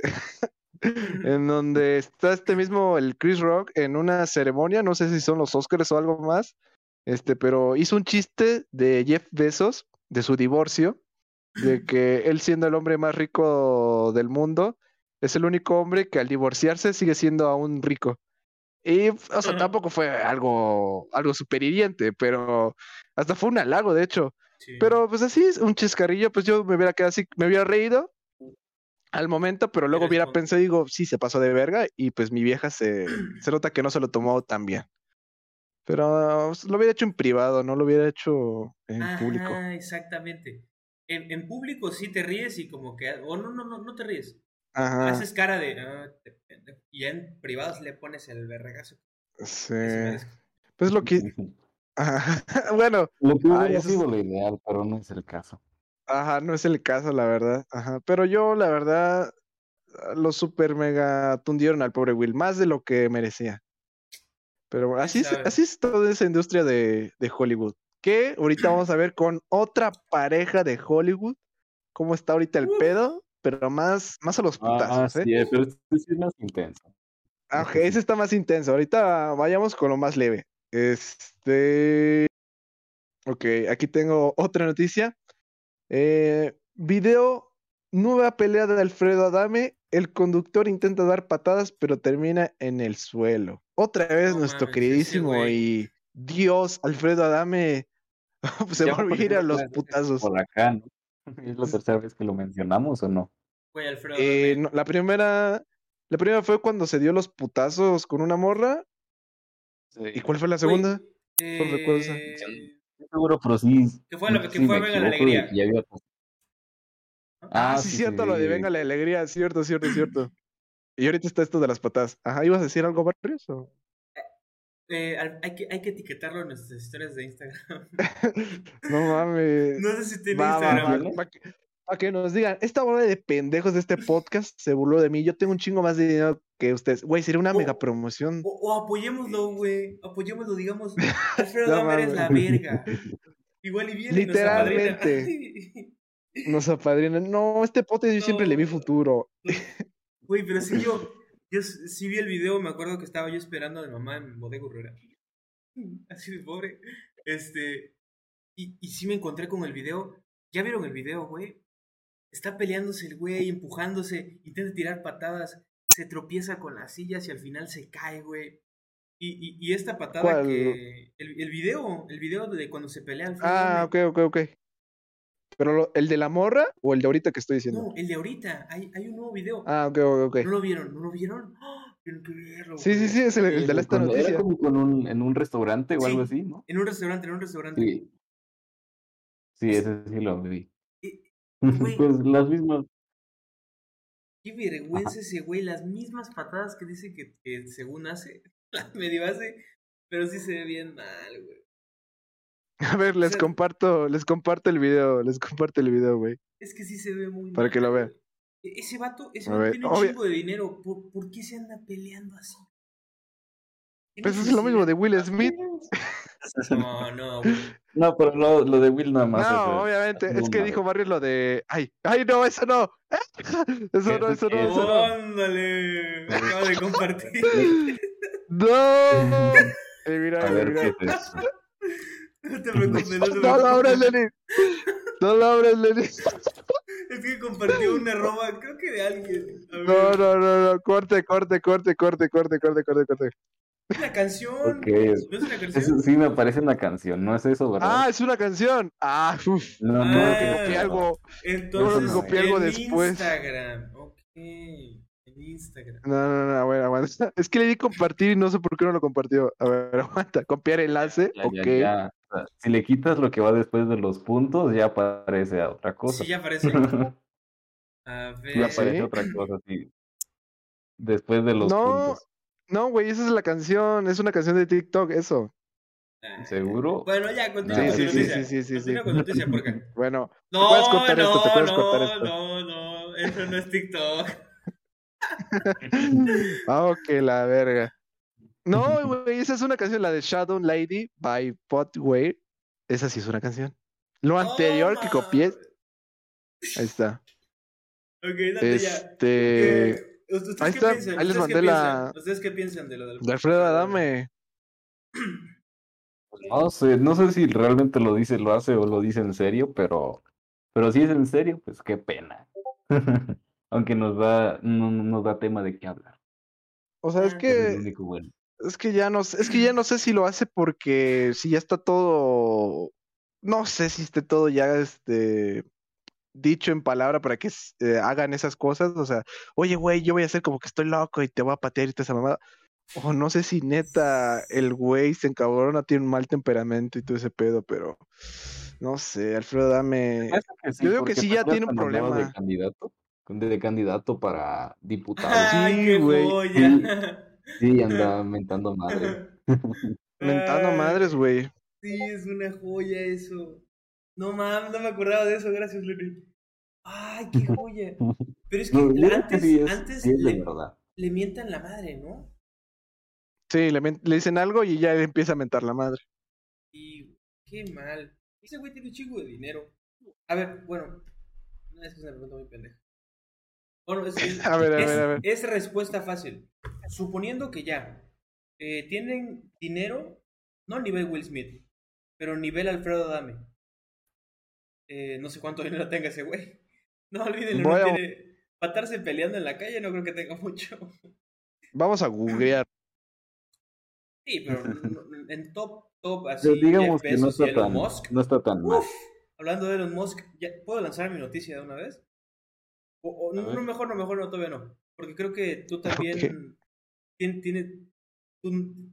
C: en donde está este mismo, el Chris Rock, en una ceremonia, no sé si son los Oscars o algo más, este, pero hizo un chiste de Jeff Bezos, de su divorcio, de que él siendo el hombre más rico del mundo, es el único hombre que al divorciarse sigue siendo aún rico. Y, o sea, tampoco fue algo, algo super hiriente, pero hasta fue un halago, de hecho.
B: Sí.
C: Pero pues así, es un chiscarrillo, pues yo me hubiera quedado así, me hubiera reído al momento, pero luego hubiera
B: con-
C: pensado, digo, sí, se pasó de verga, y pues mi vieja se, se nota que no se lo tomó tan bien. Pero pues, lo hubiera hecho en privado, no lo hubiera hecho en público.
B: Ajá, exactamente. En, en público sí te ríes y como que... O no, no, no, no te ríes.
C: Ajá,
B: Haces cara de... "Ah, te pendejo", y en privados le pones el vergazo.
C: sí. Pues lo que, ajá, bueno,
A: Lo que
C: Ah,
A: hubiera
C: es-
A: sido lo ideal, pero no es el caso.
C: ajá, no es el caso, la verdad, ajá. Pero yo, la verdad, lo super mega tundieron al pobre Will, más de lo que merecía. Pero bueno, así es, así es toda esa industria de, de Hollywood. Que ahorita vamos a ver con otra pareja de Hollywood cómo está ahorita el pedo, pero más, más a los
A: Ah,
C: putazos, ¿eh?
A: sí, pero este sí es más intenso.
C: Ah, ok,
A: Este sí.
C: ese está más intenso. Ahorita vayamos con lo más leve. Este. Ok, aquí tengo otra noticia. Eh, video, nueva pelea de Alfredo Adame. El conductor intenta dar patadas, pero termina en el suelo. Otra vez
B: No
C: nuestro
B: mames,
C: queridísimo y Dios Alfredo Adame se
A: Ya
C: va a ir a los putazos.
A: Por acá, ¿no? ¿Es la tercera vez que lo mencionamos o no?
B: Güey, Alfredo.
C: Eh, no, la primera, la primera fue cuando se dio los putazos con una morra. ¿Y cuál fue la
B: Güey,
C: segunda? Recuerdo esa.
B: eh,
A: seguro, pero sí.
B: Que fue la- que
A: sí
B: fue
A: me
B: Venga la Alegría.
A: que ya había
C: Ah,
A: Ah,
C: sí,
A: sí,
C: cierto, lo de
A: sí.
C: Venga la Alegría, cierto, cierto, cierto. Y ahorita está esto de las patas. Ajá, ¿ibas a decir algo, Barrios? o?
B: Eh, hay, que, hay que etiquetarlo en nuestras historias de Instagram.
C: No mames.
B: No sé si tiene
C: Va,
B: Instagram.
C: va, que, pa' que nos digan, esta bola de pendejos de este podcast se burló de mí. Yo tengo un chingo más de dinero que ustedes. Güey, sería una mega promoción.
B: O, o apoyémoslo, güey. Apoyémoslo, digamos. Alfredo
C: No
B: es la verga. Igual y viene y nos apadrina.
C: Nos apadrinan. No, este podcast yo siempre le vi futuro.
B: Güey, pero sí yo, yo sí vi el video, me acuerdo que estaba yo esperando a mi mamá en Bodega Urrera. Así de pobre. Este, y, y sí me encontré con el video. ¿Ya vieron el video, güey? Está peleándose el güey, empujándose, intenta tirar patadas, se tropieza con las sillas y al final se cae, güey. Y, y, y esta patada
C: ¿Cuál?
B: que... El, el video, el video de cuando se pelea Alfredo
C: Ah,
B: Adame.
C: ok, ok, ok. Pero lo- el de la morra o el de ahorita que estoy diciendo.
B: No, el de ahorita, hay, hay un nuevo video.
C: Ah, ok, ok, ok.
B: ¿No lo vieron? ¿No lo vieron? ¡Ah! Tienen que verlo,
C: Sí, sí, sí, es el, el de la esta noticia.
A: Era como con un, en un restaurante o
B: Sí.
A: algo así, ¿no?
B: En un restaurante, en un restaurante.
A: Sí. Sí, ese sí lo vi.
B: Eh, güey.
A: Pues las mismas.
B: Qué vergüenza ese güey, las mismas patadas que dice que, que según hace, las medio hace, pero sí se ve bien mal, güey.
C: A ver, les
B: sea-
C: comparto, les comparto el video, les comparto el video, güey.
B: Es que sí se ve muy
C: Para
B: mal.
C: que lo vean.
B: E- Ese vato, ese vato
C: ver,
B: tiene un chingo de dinero. ¿Por, por qué se anda peleando así? ¿Qué
C: Pues es lo mismo de Will Smith.
B: No, no, güey.
A: No, pero lo, lo de Will nada más.
C: No,
A: es-
C: obviamente, es que dijo. Barrio lo de. Ay, ay, no, eso no. Eso no, eso no, eso no.
B: Ándale, me acabo de compartir.
C: No. Eh, mira,
A: A ver,
C: mira.
A: ¿qué es eso?
B: No te preocupes, no te
C: No lo
B: preocupes.
C: Lenny. No lo abras, Lenny.
B: Es que compartió una arroba, creo que de alguien.
C: No, no, no, no. Corte, corte, corte, corte, corte, corte, corte, corte.
B: Es una canción.
A: Ok.
B: ¿No es una canción?
A: Eso sí me parece una canción, ¿no es eso, verdad?
C: Ah, es una canción. Ah, uff.
A: no,
B: ah,
A: no,
C: No,
A: no,
C: copié
A: no.
C: algo.
B: Entonces,
A: Yo copié
C: algo
B: en
C: después.
B: Instagram. Ok. En Instagram.
C: No, no, no, a ver, aguanta. Es que le di compartir y no sé por qué no lo compartió. A ver, aguanta. Copiar enlace.
A: Ya,
C: ok.
A: ya, ya. Sea, si le quitas lo que va después de los puntos, ya aparece a otra cosa.
B: Sí, ya aparece. A ver.
A: Ya aparece
C: ¿Sí?
A: otra cosa, sí. Después de los
C: No,
A: puntos.
C: no, güey, esa es la canción. Es una canción de TikTok, eso.
B: Ah,
A: ¿Seguro?
B: Bueno, ya, continúa
A: Sí,
B: con
A: sí, sí,
B: noticia.
C: sí,
B: porque...
C: Bueno,
B: No,
C: puedes cortar
B: no,
C: esto, te puedes
B: no,
C: cortar esto.
B: no, no, eso no es TikTok.
C: ah, ok, la verga. No, güey, esa es una canción, la de Shadow Lady by Potway. Esa sí es una canción. Lo anterior que copié, ahí está.
B: Ok, date ya.
C: Este.
B: ¿Qué- ¿Ustedes
C: ahí
B: qué
C: está,
B: piensan?
C: ahí les
B: ¿Ustedes qué
C: mandé la-?
B: ¿Ustedes qué piensan de lo del...
C: De Alfredo Adame.
A: No sé, no sé si realmente lo dice, lo hace o lo dice en serio, pero Pero si es en serio, pues qué pena. Aunque nos va, no, no nos da tema de qué hablar.
C: O sea, es
B: Ah.
A: Ese es el
C: que,
A: único bueno.
C: Es que ya no, sé- es que ya no sé si lo hace porque si ya está todo, no sé si esté todo ya este dicho en palabra para que eh, hagan esas cosas. O sea, oye, güey, yo voy a hacer como que estoy loco y te voy a patear y toda esa mamada. O no sé si neta el güey se encabrona, tiene un mal temperamento y todo ese pedo, pero no sé, Alfredo, dame.
A: Que sí,
C: Yo digo que sí ya
A: ¿te
C: tiene un problema.
A: De candidato, de, candidato para diputado.
B: ¡Ay,
C: Sí,
B: qué
C: güey.
A: Sí, andaba mentando madre.
C: Mentando madres, güey.
B: Sí, es una joya eso. No mames, no me acordaba de eso, gracias, Lenny. Ay, qué joya. Pero es que
A: No,
B: antes,
A: sí es,
B: antes
A: sí es de
B: le, mientan la madre, ¿no?
C: Sí, le, le dicen algo y ya empieza a mentar la madre.
B: Y qué mal. Ese güey tiene un chingo de dinero. A ver, bueno. No, es que es una pregunta muy pendeja. Bueno, es, es-
C: A ver, a
B: es-
C: ver, a ver.
B: es respuesta fácil. Suponiendo que ya eh, tienen dinero, no nivel Will Smith, pero nivel Alfredo Adame. Eh, no sé cuánto dinero tenga ese güey. No olvídenlo,
C: Voy
B: no tiene. Para estarse peleando en la calle no creo que tenga mucho.
C: Vamos a googlear.
B: Sí, pero en top, top, así.
A: Pero digamos que no está
B: Elon
A: tan,
B: Musk.
A: no está tan mal.
B: Uf, hablando de Elon Musk, ¿ya ¿puedo lanzar mi noticia de una vez? O, no, no, mejor no, mejor no, todavía no. Porque creo que tú también tiene, tu-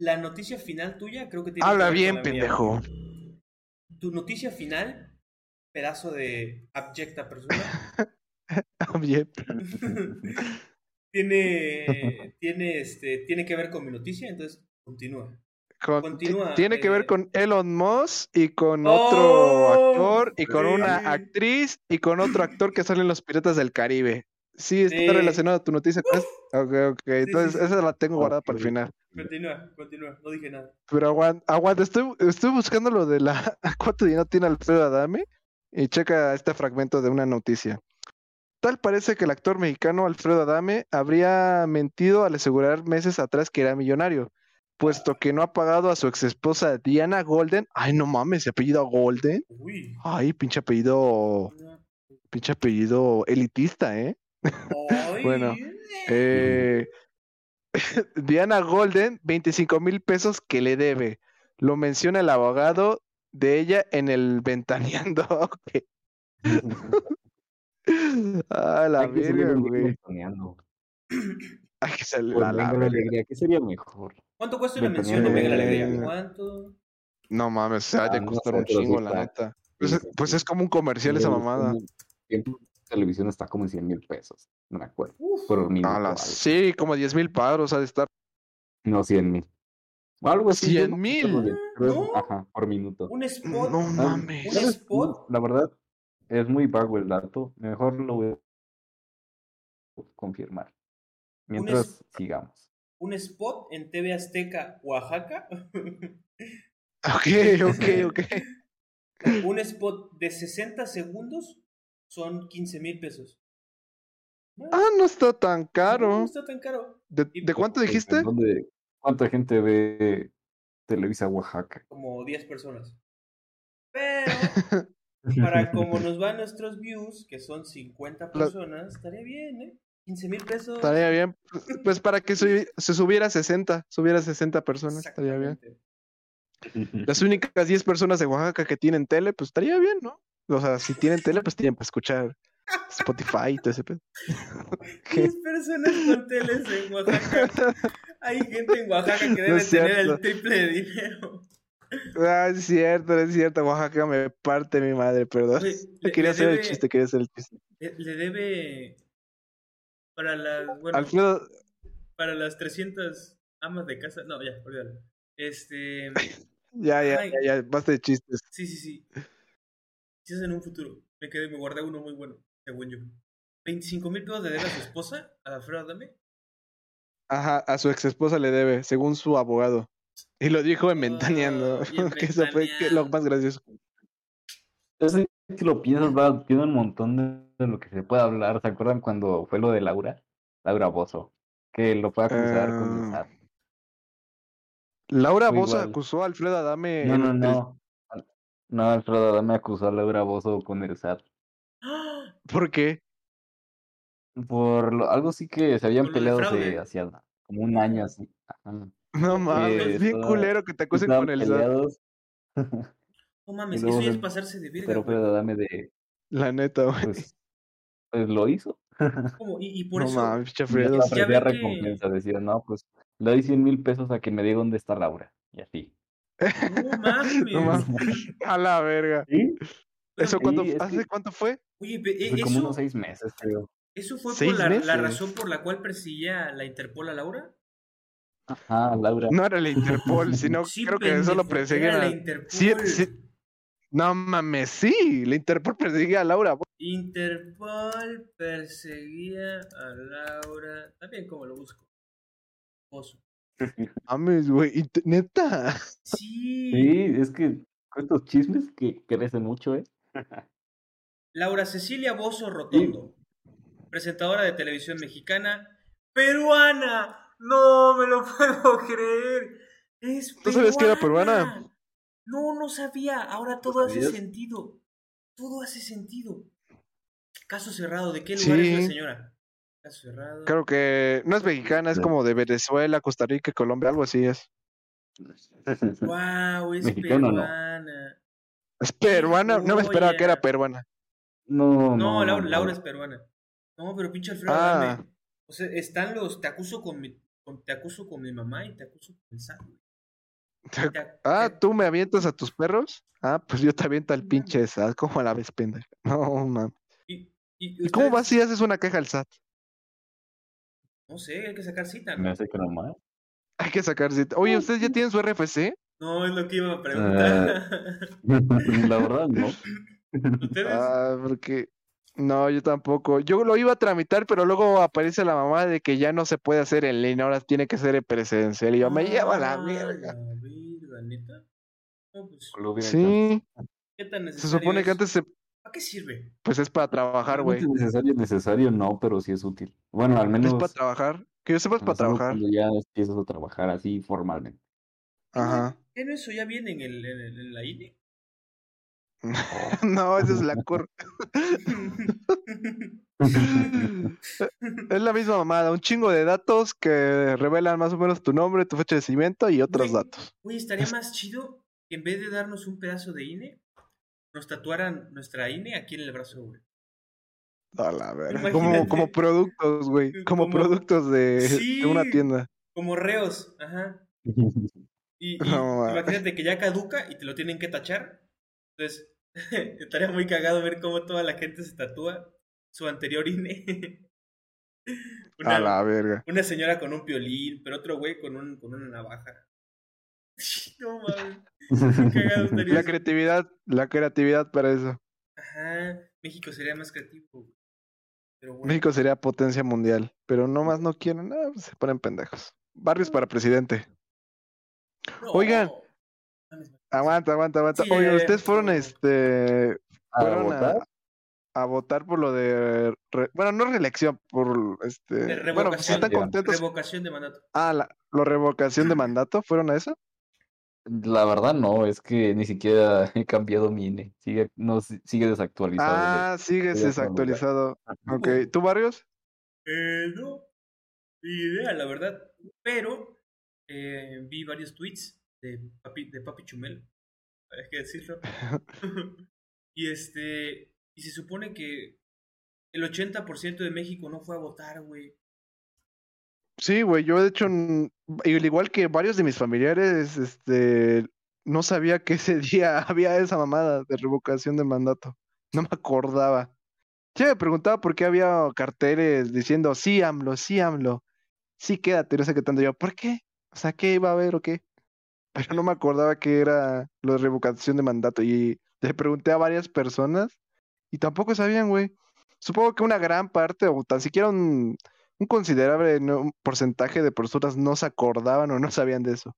B: la noticia final tuya, creo que tiene que
C: Habla
B: ver con
C: bien,
B: mía.
C: pendejo.
B: Tu noticia final, pedazo de abyecta persona, tiene, tiene, este, tiene que ver con mi noticia, entonces continúa.
C: Con-
B: Continúa,
C: tiene que
B: eh.
C: ver con Elon Musk y con
B: ¡Oh!
C: otro actor y con una actriz y con otro actor que sale en Los Piratas del Caribe. Sí, está
B: Sí.
C: relacionado tu noticia. Ok, ok. Entonces,
B: sí, sí.
C: esa la tengo guardada para el final.
B: Continúa, continúa, no dije nada.
C: Pero aguanta, aguanta. Estoy, estoy buscando lo de la cuánto dinero tiene Alfredo Adame y checa este fragmento de una noticia. Tal parece que el actor mexicano Alfredo Adame habría mentido al asegurar meses atrás que era millonario, puesto que no ha pagado a su exesposa Diana Golden. Ay, no mames, apellido Golden.
B: Uy.
C: Ay, pinche apellido, pinche apellido elitista, ¿eh? Bueno, Eh, Diana Golden, 25 mil pesos que le debe. Lo menciona el abogado de ella en el ventaneando. ok. Ah, la
A: Hay
C: verga, güey.
A: ventaneando.
C: Ay, que se
A: Por
C: la, verga.
A: Alegría, ¿qué sería mejor?
B: ¿Cuánto cuesta una mención de Venga la Alegría? ¿Cuánto?
C: No mames, se ha de
A: Ah,
C: costar un chingo, la neta. Pues, pues es como un comercial esa mamada.
A: Televisión está como en 100 mil pesos. No me acuerdo.
B: Uf,
A: Por algo.
C: sí, como 10 mil padros ha de estar.
A: No, 100 mil. O algo así. yo no me
C: 100,000.
A: acuerdo bien, pero es-
B: ¿No?
A: Ajá, por minuto.
B: un spot.
C: No mames.
B: Un spot.
A: La verdad, es muy vago el dato. Mejor lo voy a confirmar. Mientras
B: es-
A: sigamos.
B: Un spot en TV Azteca, Oaxaca.
C: Ok, ok, ok.
B: un spot de 60 segundos son 15 mil pesos. No,
C: Ah, no está tan
B: no
C: caro.
B: está tan caro.
C: ¿De, cuánto dijiste?
A: ¿en dónde- ¿Cuánta gente ve Televisa Oaxaca?
B: Como 10 personas. Pero, para como nos van nuestros views, que son 50
C: La-
B: personas, estaría bien, ¿eh? 15 mil pesos.
C: Estaría bien. Pues para que se subiera a 60, subiera a 60 personas, estaría bien. Las únicas 10 personas de Oaxaca que tienen tele, pues estaría bien, ¿no? O sea, si tienen tele, pues tienen para escuchar Spotify y todo ese pedo.
B: 10 personas con teles en Oaxaca. Hay gente en Oaxaca que
C: No
B: debe
C: es
B: tener el triple de dinero.
C: Ah, es cierto, es cierto. Oaxaca me parte mi madre, perdón.
B: Le-
C: quería
B: le
C: hacer el
B: debe-
C: chiste, quería hacer el chiste.
B: Le, le debe para las bueno,
C: Alfredo,
B: para las 300 amas de casa. No, ya, olvídalo. Este,
C: ya, ya,
B: Ay.
C: ya, ya, basta de chistes.
B: sí, sí, sí. Si es en un futuro. Me quedé, me guardé uno muy bueno, según yo. 25 mil pesos le debe a su esposa, a Alfredo Adame.
C: Ajá, a su ex esposa le debe, según su abogado. Y lo dijo en Ventaneando,
B: en
C: que eso fue que- lo más gracioso.
A: Entonces, si lo piensas, va, tiene un montón de, de lo que se puede hablar. ¿Se acuerdan cuando fue lo de Laura? Laura Bozo. Que lo fue a acusar con el
C: Ah,
A: SAT.
C: Laura
A: igual.
C: acusó a Alfredo Adame
A: No, no,
C: el-
A: no. No, Alfredo me acusó a Laura Bozo con el SAT.
B: ¡Ah!
C: ¿Por qué?
A: Por lo- algo sí que se habían
B: de
A: peleado hace hacía como un año así. Ajá.
C: No mames, bien
A: estaba-
C: culero que te acusen con el SAT.
A: peleados,
B: No mames,
A: luego
B: eso ya es pasarse de verga,
A: pero. Alfredo Adame de,
C: La neta, güey.
A: pues, pues lo hizo.
B: ¿Cómo? Y, y por
C: No
B: eso,
C: mames,
A: hasta
B: Ya
A: ofrecía
B: ve que-
A: recompensa, decía, no, pues le doy 100 mil pesos a que me diga dónde está Laura. Y así.
B: No mames.
C: No mames. A la verga.
A: ¿Sí?
C: ¿Eso
A: Sí,
C: cuánto,
A: es
C: hace
A: que-
C: cuánto fue?
B: Oye, e-
A: como
B: eso,
A: unos seis meses, creo.
B: eso fue por la, razón por la cual perseguía la Interpol a Laura.
A: Ajá, Laura.
C: No era la Interpol, sino
B: Sí,
C: creo que solo
B: pendejo,
C: perseguían
B: era la
C: a...
B: Interpol.
C: Sí, sí. No mames, sí, la Interpol perseguía a Laura.
B: Interpol perseguía a Laura. También como lo busco. Oso.
C: Mames, güey, neta.
B: Sí.
A: Sí, es que con estos chismes que crecen mucho, ¿eh?
B: Laura Cecilia Bozo Rotondo, presentadora de televisión mexicana, peruana. No me lo puedo creer. Es
C: ¿Tú sabías que era peruana?
B: No, no sabía. Ahora todo hace
A: sabías?
B: sentido. Todo hace sentido. Caso cerrado. ¿De qué lugar es la
C: Sí.
B: señora?
C: Creo que no es mexicana, es como de Venezuela, Costa Rica, Colombia, algo así es.
B: Wow, es
A: no.
B: peruana.
C: Es peruana, no me esperaba que era peruana.
A: No,
B: No,
A: no,
B: Laura, es peruana. No, pero pinche Alfredo
C: Ah.
B: O sea, están los te acuso con mi con- te acuso con mi mamá y te acuso con el SAT. güey.
C: Te-
B: Te-
C: Ah, ¿tú me avientas a tus perros? Ah, pues yo te aviento al pinche SAT. ¿Cómo a la ves, pendeja? No, man.
B: y, y
C: ¿Y cómo vas si haces una queja al SAT?
B: No sé, hay que sacar cita.
A: Me
B: ¿no?
A: hace que no más.
C: Hay que sacar cita. Oye, ¿ustedes ya tienen su RFC?
B: No, es lo que iba a preguntar.
A: La verdad, no.
B: ¿Ustedes?
C: Ah, porque... No, yo tampoco. Yo lo iba a tramitar, pero luego aparece la mamá de que ya no se puede hacer en línea, ahora tiene que ser en presencial. Y yo, me lleva la
B: Ah,
C: verga.
B: la ¿neta? No, pues.
C: Sí,
B: ¿qué tan
C: se supone que
B: es?
C: antes se...
B: ¿Para qué sirve?
C: Pues es para trabajar, güey.
A: Realmente necesario, necesario no, pero sí es útil. Bueno, al
C: Es
A: menos
C: para trabajar. Que yo sepa es para trabajar.
A: cuando ya empiezas a trabajar así formalmente.
C: Ajá.
B: ¿En eso ya viene en, el, en, el- en la INE?
C: No, esa es la cor... Es la misma mamada, un chingo de datos que revelan más o menos tu nombre, tu fecha de nacimiento y otros datos.
B: Güey, estaría más chido que en vez de darnos un pedazo de INE, nos tatuaran nuestra INE aquí en el brazo, güey.
C: A la verga. Como, como productos, güey. Como,
B: Como-
C: productos de,
B: Sí.
C: de una tienda.
B: Como reos, ajá. Y, y
C: No,
B: imagínate que ya caduca y te lo tienen que tachar. Entonces, estaría muy cagado ver cómo toda la gente se tatúa su anterior INE.
C: A la verga.
B: Una señora con un piolín, pero otro güey con, un, con una navaja. No mames.
C: La creatividad, la creatividad para eso.
B: Ajá. México sería más creativo. güey. Pero bueno.
C: México sería potencia mundial, pero nomás no quieren, nada, pues se ponen pendejos. Barrios para presidente.
B: No.
C: Oigan. Aguanta, aguanta, aguanta.
B: Sí,
C: Oigan, ustedes fueron, este,
A: ¿A
C: fueron
A: votar?
C: a, a votar por lo de, re- bueno, no reelección, por,
B: De
C: este, bueno, pues
B: revocación,
C: están contentos.
B: revocación de mandato.
C: Ah, la, la revocación de mandato, ¿fueron a eso?
A: La verdad no, es que ni siquiera he cambiado mi INE. Sigue, no, si- sigue desactualizado. de-
C: Ah, sigues desactualizado. Ok, ¿tú, Barrios?
B: Eh, no. Ni idea, la verdad. Pero eh, vi varios tweets de Papi, de Papi Chumel. Hay que decirlo. y este. Y se supone que el 80% de México no fue a votar, güey.
C: Sí, güey, yo de hecho, igual que varios de mis familiares, este, no sabía que ese día había esa mamada de revocación de mandato. No me acordaba. Sí, me preguntaba por qué había carteles diciendo, sí, AMLO, sí, AMLO, sí, quédate, no sé qué tanto. Yo, ¿por qué? O sea, ¿qué iba a haber o qué? Pero no me acordaba que era lo de revocación de mandato. Y le pregunté a varias personas y tampoco sabían, güey. Supongo que una gran parte, o tan siquiera un, un considerable ¿no? un porcentaje de personas no se acordaban o no sabían de eso.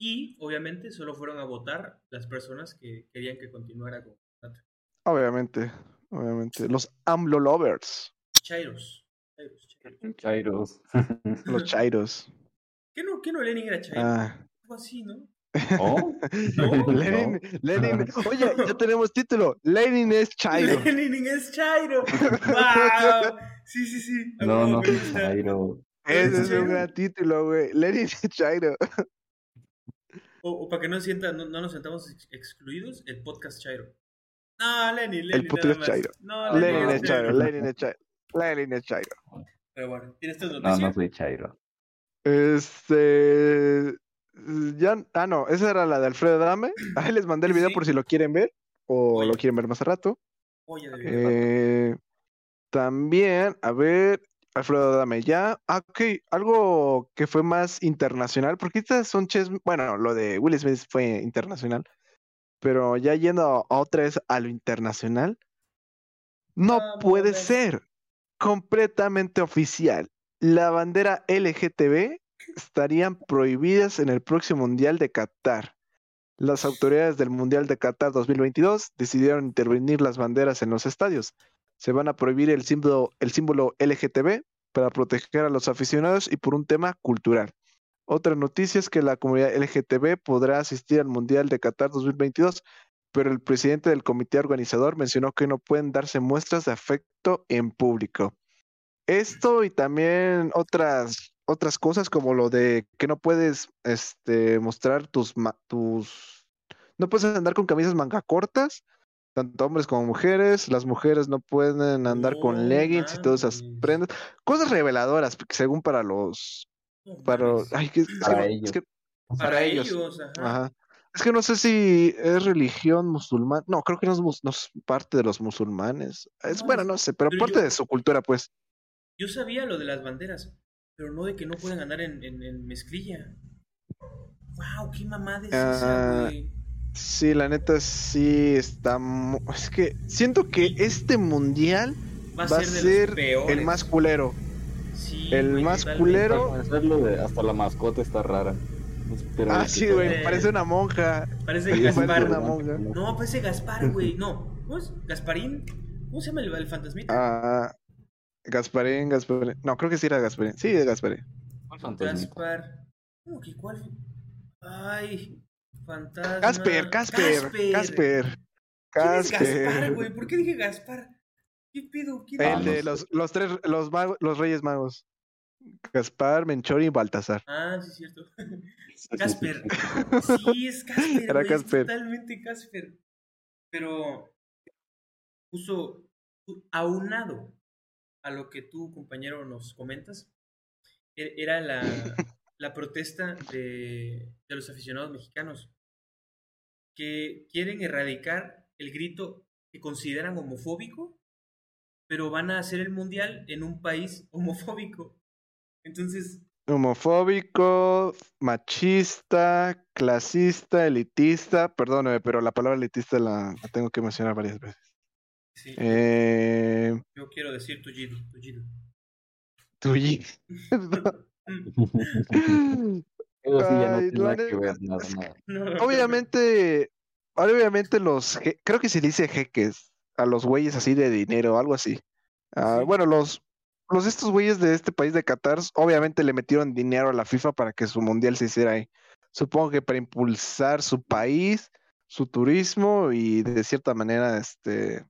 B: Y obviamente solo fueron a votar las personas que querían que continuara con.
C: Obviamente, obviamente. Los AMLO lovers,
B: Chairos. Chairos, chairos.
A: Chairos.
C: los chairos.
B: ¿Qué no, qué no Lenin era chairo?
C: Ah,
B: Algo así, ¿no?
A: ¿Oh?
B: No,
C: Lenin, Lenin, oye, ya tenemos título. Lenin es Chairo.
B: Lenin es Chairo. ¡Wow! Sí, sí, sí.
A: No, no. Chairo.
C: Ese es un gran título, güey. Lenin es Chairo.
B: O, o para que no, sienta, no, no nos sentamos ex- excluidos, el podcast Chairo. No, Lenin, Lenin.
C: El
B: más.
C: Chairo.
B: No,
C: Lenin es
B: es
C: Chairo, Lenin es Chairo. Lenin es Chairo.
B: Pero bueno, ¿tienes tu
A: No,
B: noticia?
A: no soy Chairo.
C: Este. Ya, ah, no, esa era la de Alfredo Dame. Ahí les mandé el video
B: sí.
C: por si lo quieren ver o
B: Oye.
C: lo quieren ver más a rato.
B: Oye, de
C: Eh, también, a ver, Alfredo Dame ya. Ah, ok, algo que fue más internacional, porque estas son ches. Bueno, lo de Will Smith fue internacional, pero ya yendo a otra vez a lo internacional, no puede
B: Vámonos.
C: ser completamente oficial. La bandera LGTB estarían prohibidas en el próximo Mundial de Qatar. Las autoridades del Mundial de Qatar 2022 decidieron intervenir las banderas en los estadios. Se van a prohibir el símbolo, el símbolo LGTB para proteger a los aficionados y por un tema cultural. Otra noticia es que la comunidad LGTB podrá asistir al Mundial de Qatar 2022, pero el presidente del comité organizador mencionó que no pueden darse muestras de afecto en público. Esto y también otras otras cosas como lo de que no puedes este mostrar tus tus no puedes andar con camisas manga cortas, tanto hombres como mujeres, las mujeres no pueden andar con leggings y todas esas prendas, cosas reveladoras según para los para ay, que- es
A: Para ellos.
C: que-
B: Para
C: para ellos.
B: ellos, ajá.
C: Ajá. Es que no sé si es religión musulmana. No, creo que no es, mus- no es parte de los musulmanes. Es
B: No,
C: bueno, no sé, pero
B: pero
C: parte
B: yo-
C: de su cultura, pues.
B: Yo sabía lo de las banderas, pero no de que no pueden andar en, en, en mezclilla. ¡Wow! ¡Qué mamada es esa,
C: Ah,
B: güey!
C: Sí, la neta sí está. Es que siento que este mundial
B: Va a
C: va
B: ser,
C: el más culero.
B: Sí,
C: el
B: güey,
C: más culero.
A: De- hasta la mascota está rara. Pero
C: Ah, sí, güey, parece una monja.
B: Parece
A: Sí,
C: Parece
B: Gaspar.
C: una monja.
B: No, parece Gaspar, güey. No. ¿Cómo es? ¿Gasparín? ¿Cómo se llama el, el fantasmita?
C: Ah, Gasparín, Gasparín. No, creo que sí era Gasparín. Sí, Gasparín.
A: ¿Cuál fantasmita?
B: Gaspar. ¿Cómo que cuál? Ay, fantasma.
C: Casper, Casper, Casper.
B: ¿Quién es Gaspar,
C: Casper.
B: güey? ¿Por qué dije Gaspar? ¿Qué pedo? ¿Quién
A: Ah,
C: El de los, los tres, los, magos- los reyes magos. Gaspar, Menchor y Baltasar.
B: Ah, sí, es cierto. Casper.
A: sí.
B: Es Casper.
C: Era
B: es
C: Casper.
B: totalmente Casper. Pero puso aunado a lo que tú, compañero, nos comentas. e- Era la, la protesta de, de los aficionados mexicanos que quieren erradicar el grito que consideran homofóbico, pero van a hacer el mundial en un país homofóbico. Entonces,
C: Homofóbico, machista, clasista, elitista. Perdóneme, pero la palabra elitista la, la tengo que mencionar varias veces.
B: sí,
C: Eh,
B: yo quiero decir tullido, tullido.
C: tuyi.
A: Eso sí ya no
C: Ay,
A: tiene
C: la
A: nada que
C: neta,
A: ver, nada,
C: es que-
A: nada.
B: No, no,
C: obviamente, obviamente los, creo que se dice jeques a los güeyes así de dinero, algo así. Ah,
B: Sí.
C: Bueno, los, los estos güeyes de este país de Qatar, obviamente le metieron dinero a la FIFA para que su mundial se hiciera ahí. Supongo que para impulsar su país, su turismo y de cierta manera, este,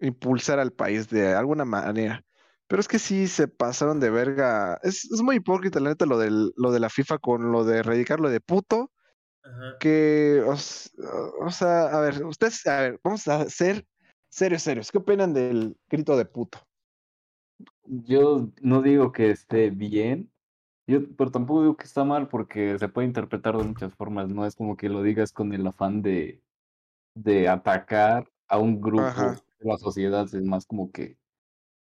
C: impulsar al país de alguna manera. Pero es que sí se pasaron de verga. Es, es muy hipócrita, la neta, lo del, lo de la FIFA con lo de erradicarlo de puto
B: Ajá.
C: que, o, sea, a ver, ustedes, a ver, vamos a ser serios, serios. ¿Qué opinan del grito de puto?
A: Yo no digo que esté bien, yo, pero tampoco digo que está mal porque se puede interpretar de muchas formas. No es como que lo digas con el afán de, de atacar a un grupo
C: Ajá.
A: de la sociedad. Es más como que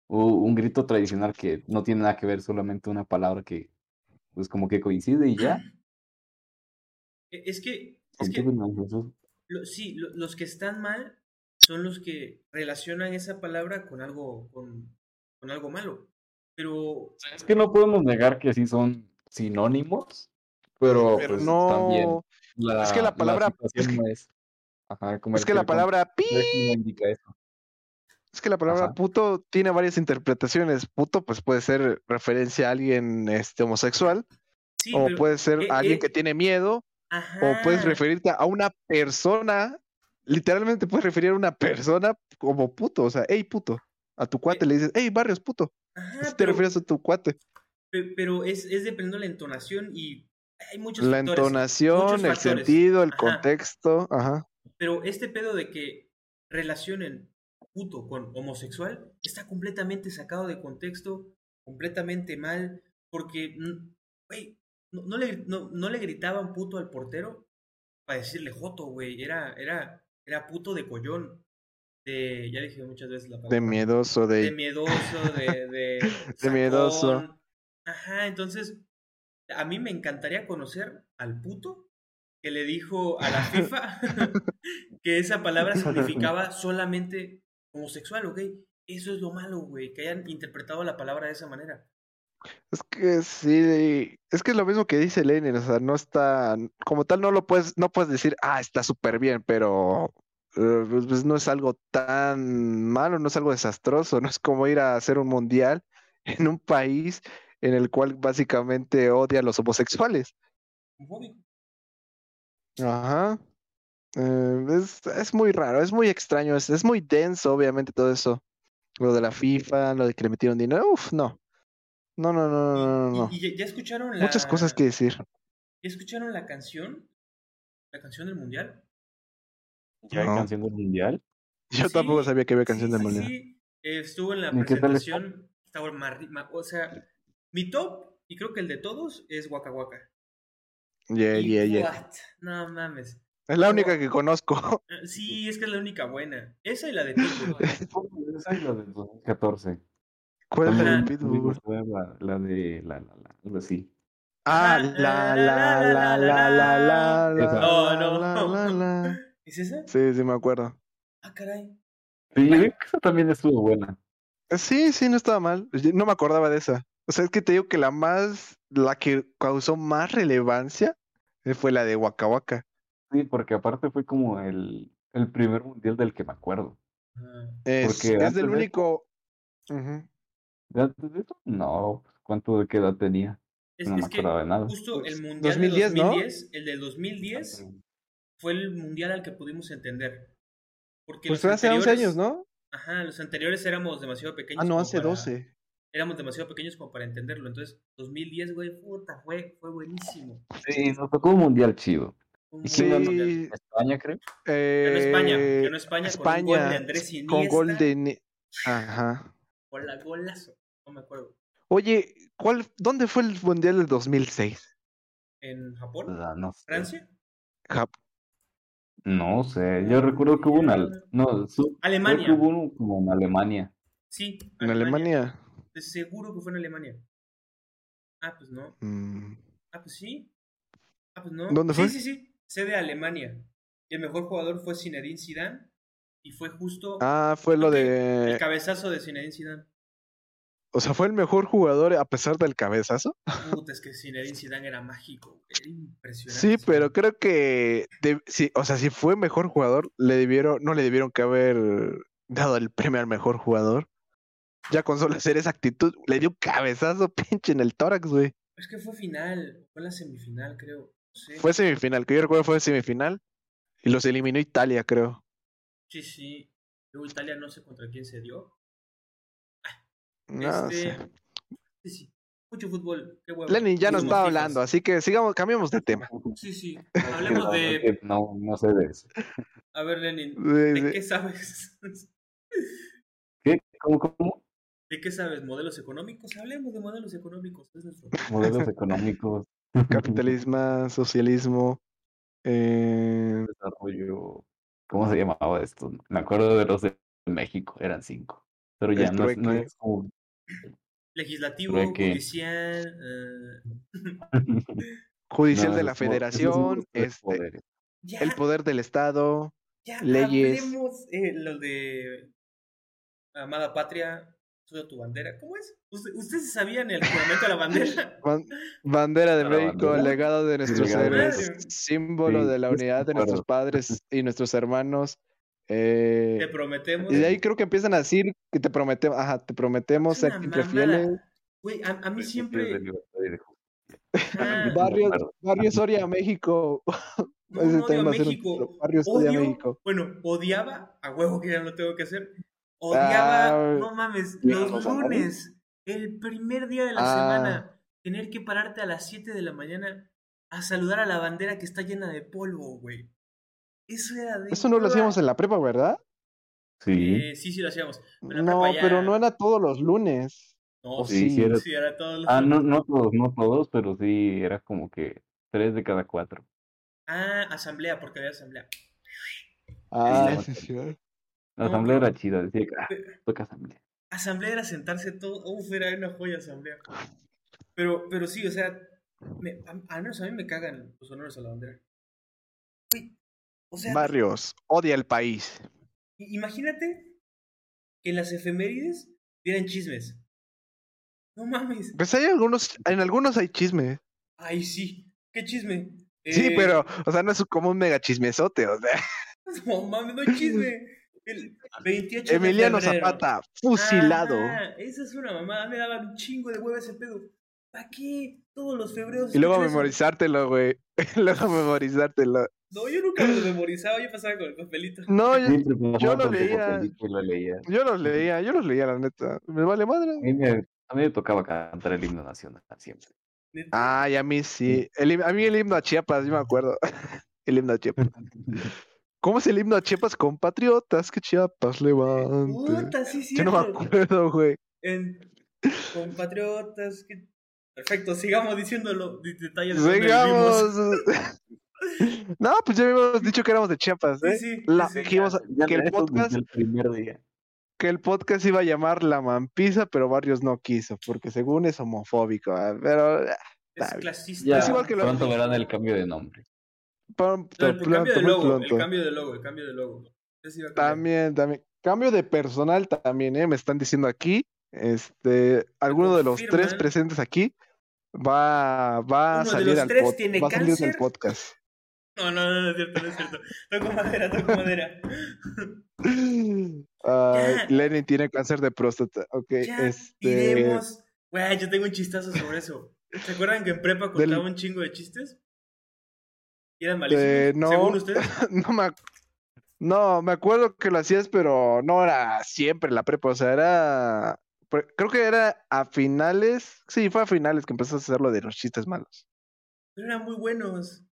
A: un grito tradicional que no tiene nada que ver, solamente una palabra que pues como que coincide y ya.
B: E- Es que, sí, lo- los que están mal son los que relacionan esa palabra con algo, con, con algo malo. Pero
A: Es que no podemos negar que sí son sinónimos, pero,
C: Pero
A: pues también
C: no,
A: la,
C: es que la palabra-
A: situación
C: es que-
A: no es. Ajá, como
C: es que la palabra pi,
A: no indica eso.
C: Es que la palabra
A: Ajá.
C: puto tiene varias interpretaciones. Puto, pues puede ser referencia a alguien este, homosexual,
B: sí,
C: o puede ser
B: eh,
C: alguien
B: eh,
C: que tiene miedo, O puedes
B: Ajá.
C: referirte a una persona, literalmente puedes referir a una persona como puto, o sea, hey puto. A tu cuate le dices, hey Barrios puto.
B: Ajá,
C: Así te
B: pero,
C: refieres a tu cuate.
B: pe- pero es, es dependiendo de la entonación y hay muchos
C: La
B: factores,
C: entonación,
B: muchos
C: el sentido, el
B: Ajá.
C: contexto, ajá.
B: Pero este pedo de que relacionen puto con homosexual está completamente sacado de contexto, completamente mal, porque, mm, güey, no, no le, no, no le gritaban puto al portero para decirle joto, güey, era, era, era puto de collón, de, ya dije muchas veces la palabra.
C: De miedoso,
B: de
C: de...
B: miedoso, de, de,
C: De miedoso.
B: Ajá, entonces, a mí me encantaría conocer al puto que le dijo a la FIFA que esa palabra significaba solamente homosexual, ¿ok? Eso es lo malo, güey, que hayan interpretado la palabra de esa manera.
C: Es que sí, es que es lo mismo que dice Lenin, o sea, no está, como tal no lo puedes, no puedes decir, ah, está súper bien, pero eh, pues, pues, no es algo tan malo, no es algo desastroso, no es como ir a hacer un mundial en un país en el cual básicamente odia a los homosexuales. Ajá. Eh, es, es muy raro, es muy extraño, es, es muy denso, obviamente, todo eso. Lo de la FIFA, lo de que le metieron dinero, uff, no. No, no, no, no, no,
B: Y,
C: no.
B: y ya, ya escucharon la...
C: Muchas cosas que decir.
B: ¿Ya escucharon la canción? ¿La canción del mundial?
A: ¿Ya hay
C: No.
A: canción del mundial?
C: Yo
B: Sí,
C: tampoco sabía que había canción
B: sí,
C: del mundial.
B: sí. Eh, estuvo en la presentación. Estaba marri- ma- o sea, mi top, y creo que el de todos, es Waka Waka.
C: Yeah,
B: Y
C: yeah, yeah.
B: what? No mames.
C: Es la única que conozco.
B: Eh, Sí, es que es la única buena. Esa y la de Pitbull.
A: Esa es la del 2014.
C: ¿Cuál es la de Pitbull?
A: La, la de la, la, la, algo así.
C: Ah, la, la, la, la, la, la, la,
A: Esa.
B: No, no. ¿Es esa?
C: Sí, sí, me acuerdo.
B: Ah, caray.
A: Sí, esa también estuvo buena.
C: Eh, Sí, sí, no estaba mal. No me acordaba de esa. O sea, es que te digo que la más, la que causó más relevancia eh, fue la de Waka Waka.
A: Sí, porque aparte fue como el, el primer mundial del que me acuerdo.
B: Ah,
C: Es,
A: Porque
C: es del
A: de
C: único.
A: ¿De antes de eso? No, ¿cuánto de qué edad tenía?
B: Es,
A: No me
B: es que
A: acordaba de nada.
B: justo
C: Pues,
B: el mundial
C: 2010,
B: de
C: ¿no?
B: 2010, el del 2010 fue el mundial al que pudimos entender. Porque
C: Pues
B: los
C: fue hace 11
B: anteriores-
C: años, ¿no?
B: Ajá, los anteriores éramos demasiado pequeños.
C: Ah, no, hace
B: para-
C: 12.
B: Éramos demasiado pequeños como para entenderlo. Entonces, 2010, güey, puta, fue, fue buenísimo.
A: Sí, nos tocó un mundial chido.
B: Un
A: ¿Y quién ganó?
C: Sí.
A: España, creo.
B: España,
C: Eh,
B: ganó España, con un gol de Andrés Iniesta.
C: con gol de Ajá.
B: Gola- golazo, no me acuerdo.
C: Oye, ¿cuál, ¿dónde fue el Mundial del 2006?
B: ¿En Japón?
A: Ah, no sé.
B: ¿Francia?
C: Jap-
A: No sé, yo recuerdo que hubo una. No, su-
B: Alemania.
A: creo que hubo uno como en Alemania.
B: Sí.
C: ¿En Alemania?
B: Seguro que fue en Alemania. Ah, pues no.
C: Mm,
B: Ah, pues sí. Ah, pues no.
C: ¿Dónde
B: sí,
C: fue?
B: Sí, sí, Sede Alemania. Y el mejor jugador fue Zinedine Zidane. Y fue justo
C: Ah, fue lo
B: Ok, el
C: de...
B: cabezazo de Zinedine Zidane.
C: O sea, fue el mejor jugador a pesar del cabezazo.
B: Puta, es que Zinedine Zidane era mágico. Era impresionante.
C: Sí, pero creo que... de- sí, o sea, si fue mejor jugador, le debieron, no le debieron que haber dado el premio al mejor jugador. Ya con solo hacer esa actitud, le dio un cabezazo pinche en el tórax, güey.
B: Es que fue final. Fue la semifinal, creo.
C: Fue semifinal, que yo recuerdo fue semifinal. Y los eliminó Italia, creo.
B: Sí, sí. Luego Italia no sé contra quién se dio.
C: No
B: este...
C: sé.
B: Sí, sí. Mucho fútbol. Qué huevo.
C: Lenin ya no estaba hablando, así que sigamos, cambiemos de tema.
B: Sí, sí. Hablemos
A: No,
B: de.
A: No, no sé de eso.
B: A ver, Lenin.
C: De-
B: ¿De
C: de-
B: qué sabes?
A: ¿Qué? ¿Cómo, cómo?
B: ¿De qué sabes? ¿Modelos económicos? Hablemos de modelos económicos. Es nuestro.
A: Modelos económicos.
C: Capitalismo, socialismo. eh,
A: Desarrollo. ¿Cómo se llamaba esto? Me acuerdo de los de México, eran cinco. Pero ya no es, no es como.
B: Legislativo,
A: Trueque.
B: judicial. eh,
C: judicial
A: No,
C: de la
A: es
C: federación,
A: tres
C: este.
B: Ya,
C: el poder del Estado.
B: ya
C: leyes.
B: hablemos eh, lo de Amada Patria, tu bandera. ¿Cómo es? ¿Usted- ¿Ustedes sabían el juramento a la bandera?
C: ban- bandera de
A: la
C: México,
A: bandera.
C: legado de nuestros
B: de-
C: héroes, símbolo
A: Sí,
C: de la unidad de nuestros padres y nuestros hermanos. eh,
B: Te prometemos.
C: y de ahí creo que empiezan a decir que te prometemos, ajá, te prometemos ser siempre
B: mamada.
C: fieles.
B: Güey, a, a mí siempre.
A: de de.
B: Ah,
C: Barrio. Barrio Soria, México.
B: no, no odio a México.
C: Barrio Soria, México.
B: Bueno, odiaba, a huevo que ya no lo tengo que hacer. Odiaba,
C: Ah,
B: no mames,
A: ¿ya
B: los lunes, el primer día de la
C: Ah.
B: semana, tener que pararte a las 7 de la mañana a saludar a la bandera que está llena de polvo, güey. Eso era de.
C: Eso no lo hacíamos en la prepa, ¿verdad?
A: Sí.
B: Eh, sí, sí lo hacíamos. La
C: No,
B: ya-
C: pero no era todos los lunes.
B: No,
C: o
B: sí,
A: sí, sí era-
B: sí, era todos los
A: Ah, no,
B: lunes.
A: no todos, no todos, pero sí era como que tres de cada cuatro.
B: Ah, asamblea, porque había asamblea.
C: Ah,
A: Sí.
C: sí, sí.
A: La asamblea era chida, decía que ah, toca asamblea.
B: Asamblea era sentarse todo. Uf, era una joya asamblea. Pero, pero sí, o sea, me, a, al menos a mí me cagan los honores a la bandera. Güey, o sea,
C: Barrios, odia el país.
B: imagínate que en las efemérides dieran chismes. No mames.
C: Pues hay algunos, en algunos hay chisme.
B: Ay, sí. ¿Qué chisme?
C: Sí,
B: Eh,
C: pero, o sea, no es como un mega chismesote, o sea.
B: No mames, no hay chisme. El 28 de
C: Emiliano. Zapata, fusilado.
B: Ah, esa es una mamada. Me daba un chingo de huevo ese pedo. ¿Para qué? Todos los febreros.
C: Y luego
B: eso.
C: memorizártelo, güey. luego memorizártelo.
B: No, yo nunca lo memorizaba, yo pasaba con el papelito.
C: No, yo, yo lo leía.
A: lo
C: yo los leía, yo los leía, la neta. Me vale madre.
A: A mí, me, a mí me tocaba cantar el himno nacional siempre.
C: Ay, a mí sí. El a mí el himno a Chiapas, yo me acuerdo. el himno a Chiapas. ¿Cómo es el himno a Chiapas? Compatriotas, que Chiapas levante.
B: Puta, sí, sí.
C: Yo no me acuerdo, güey.
B: En compatriotas. que- Perfecto, sigamos diciéndolo. de- Detalles
C: Sigamos. no, pues ya habíamos dicho que éramos de Chiapas,
B: Sí,
C: ¿eh?
B: sí,
C: La-
B: sí,
C: que el, podcast,
A: el primer día.
C: que el podcast iba a llamar La Mampiza, pero Barrios no quiso, porque según es homofóbico. ¿eh? Pero eh,
B: Es clasista.
A: Ya,
C: Es igual que lo-
A: pronto verán el cambio de nombre.
C: Pronto,
B: No, el cambio
C: muy
B: logo, el cambio de logo, el cambio de logo.
C: También, también. Cambio de personal también, ¿eh? Me están diciendo aquí. Este, alguno de los tres presentes aquí va, va a salir al
B: tres
C: pod-
B: tiene
C: va a salir del
B: cáncer.
C: podcast.
B: No, no, no, no es cierto, no es cierto. Toco madera, toco madera.
C: Lenin tiene cáncer de próstata. Ok,
B: Ya
C: este.
B: Güey, yo tengo un chistazo sobre eso. ¿Se acuerdan que en prepa
C: Del-
B: contaba un chingo de chistes? ¿Y eran malísimos?
C: Eh, no.
B: Según ustedes.
C: No me, no, me acuerdo que lo hacías, pero no era siempre la prepa. O sea, era. Creo que era a finales. Sí, fue a finales que empezaste a hacer lo de los chistes malos.
B: Pero eran muy buenos.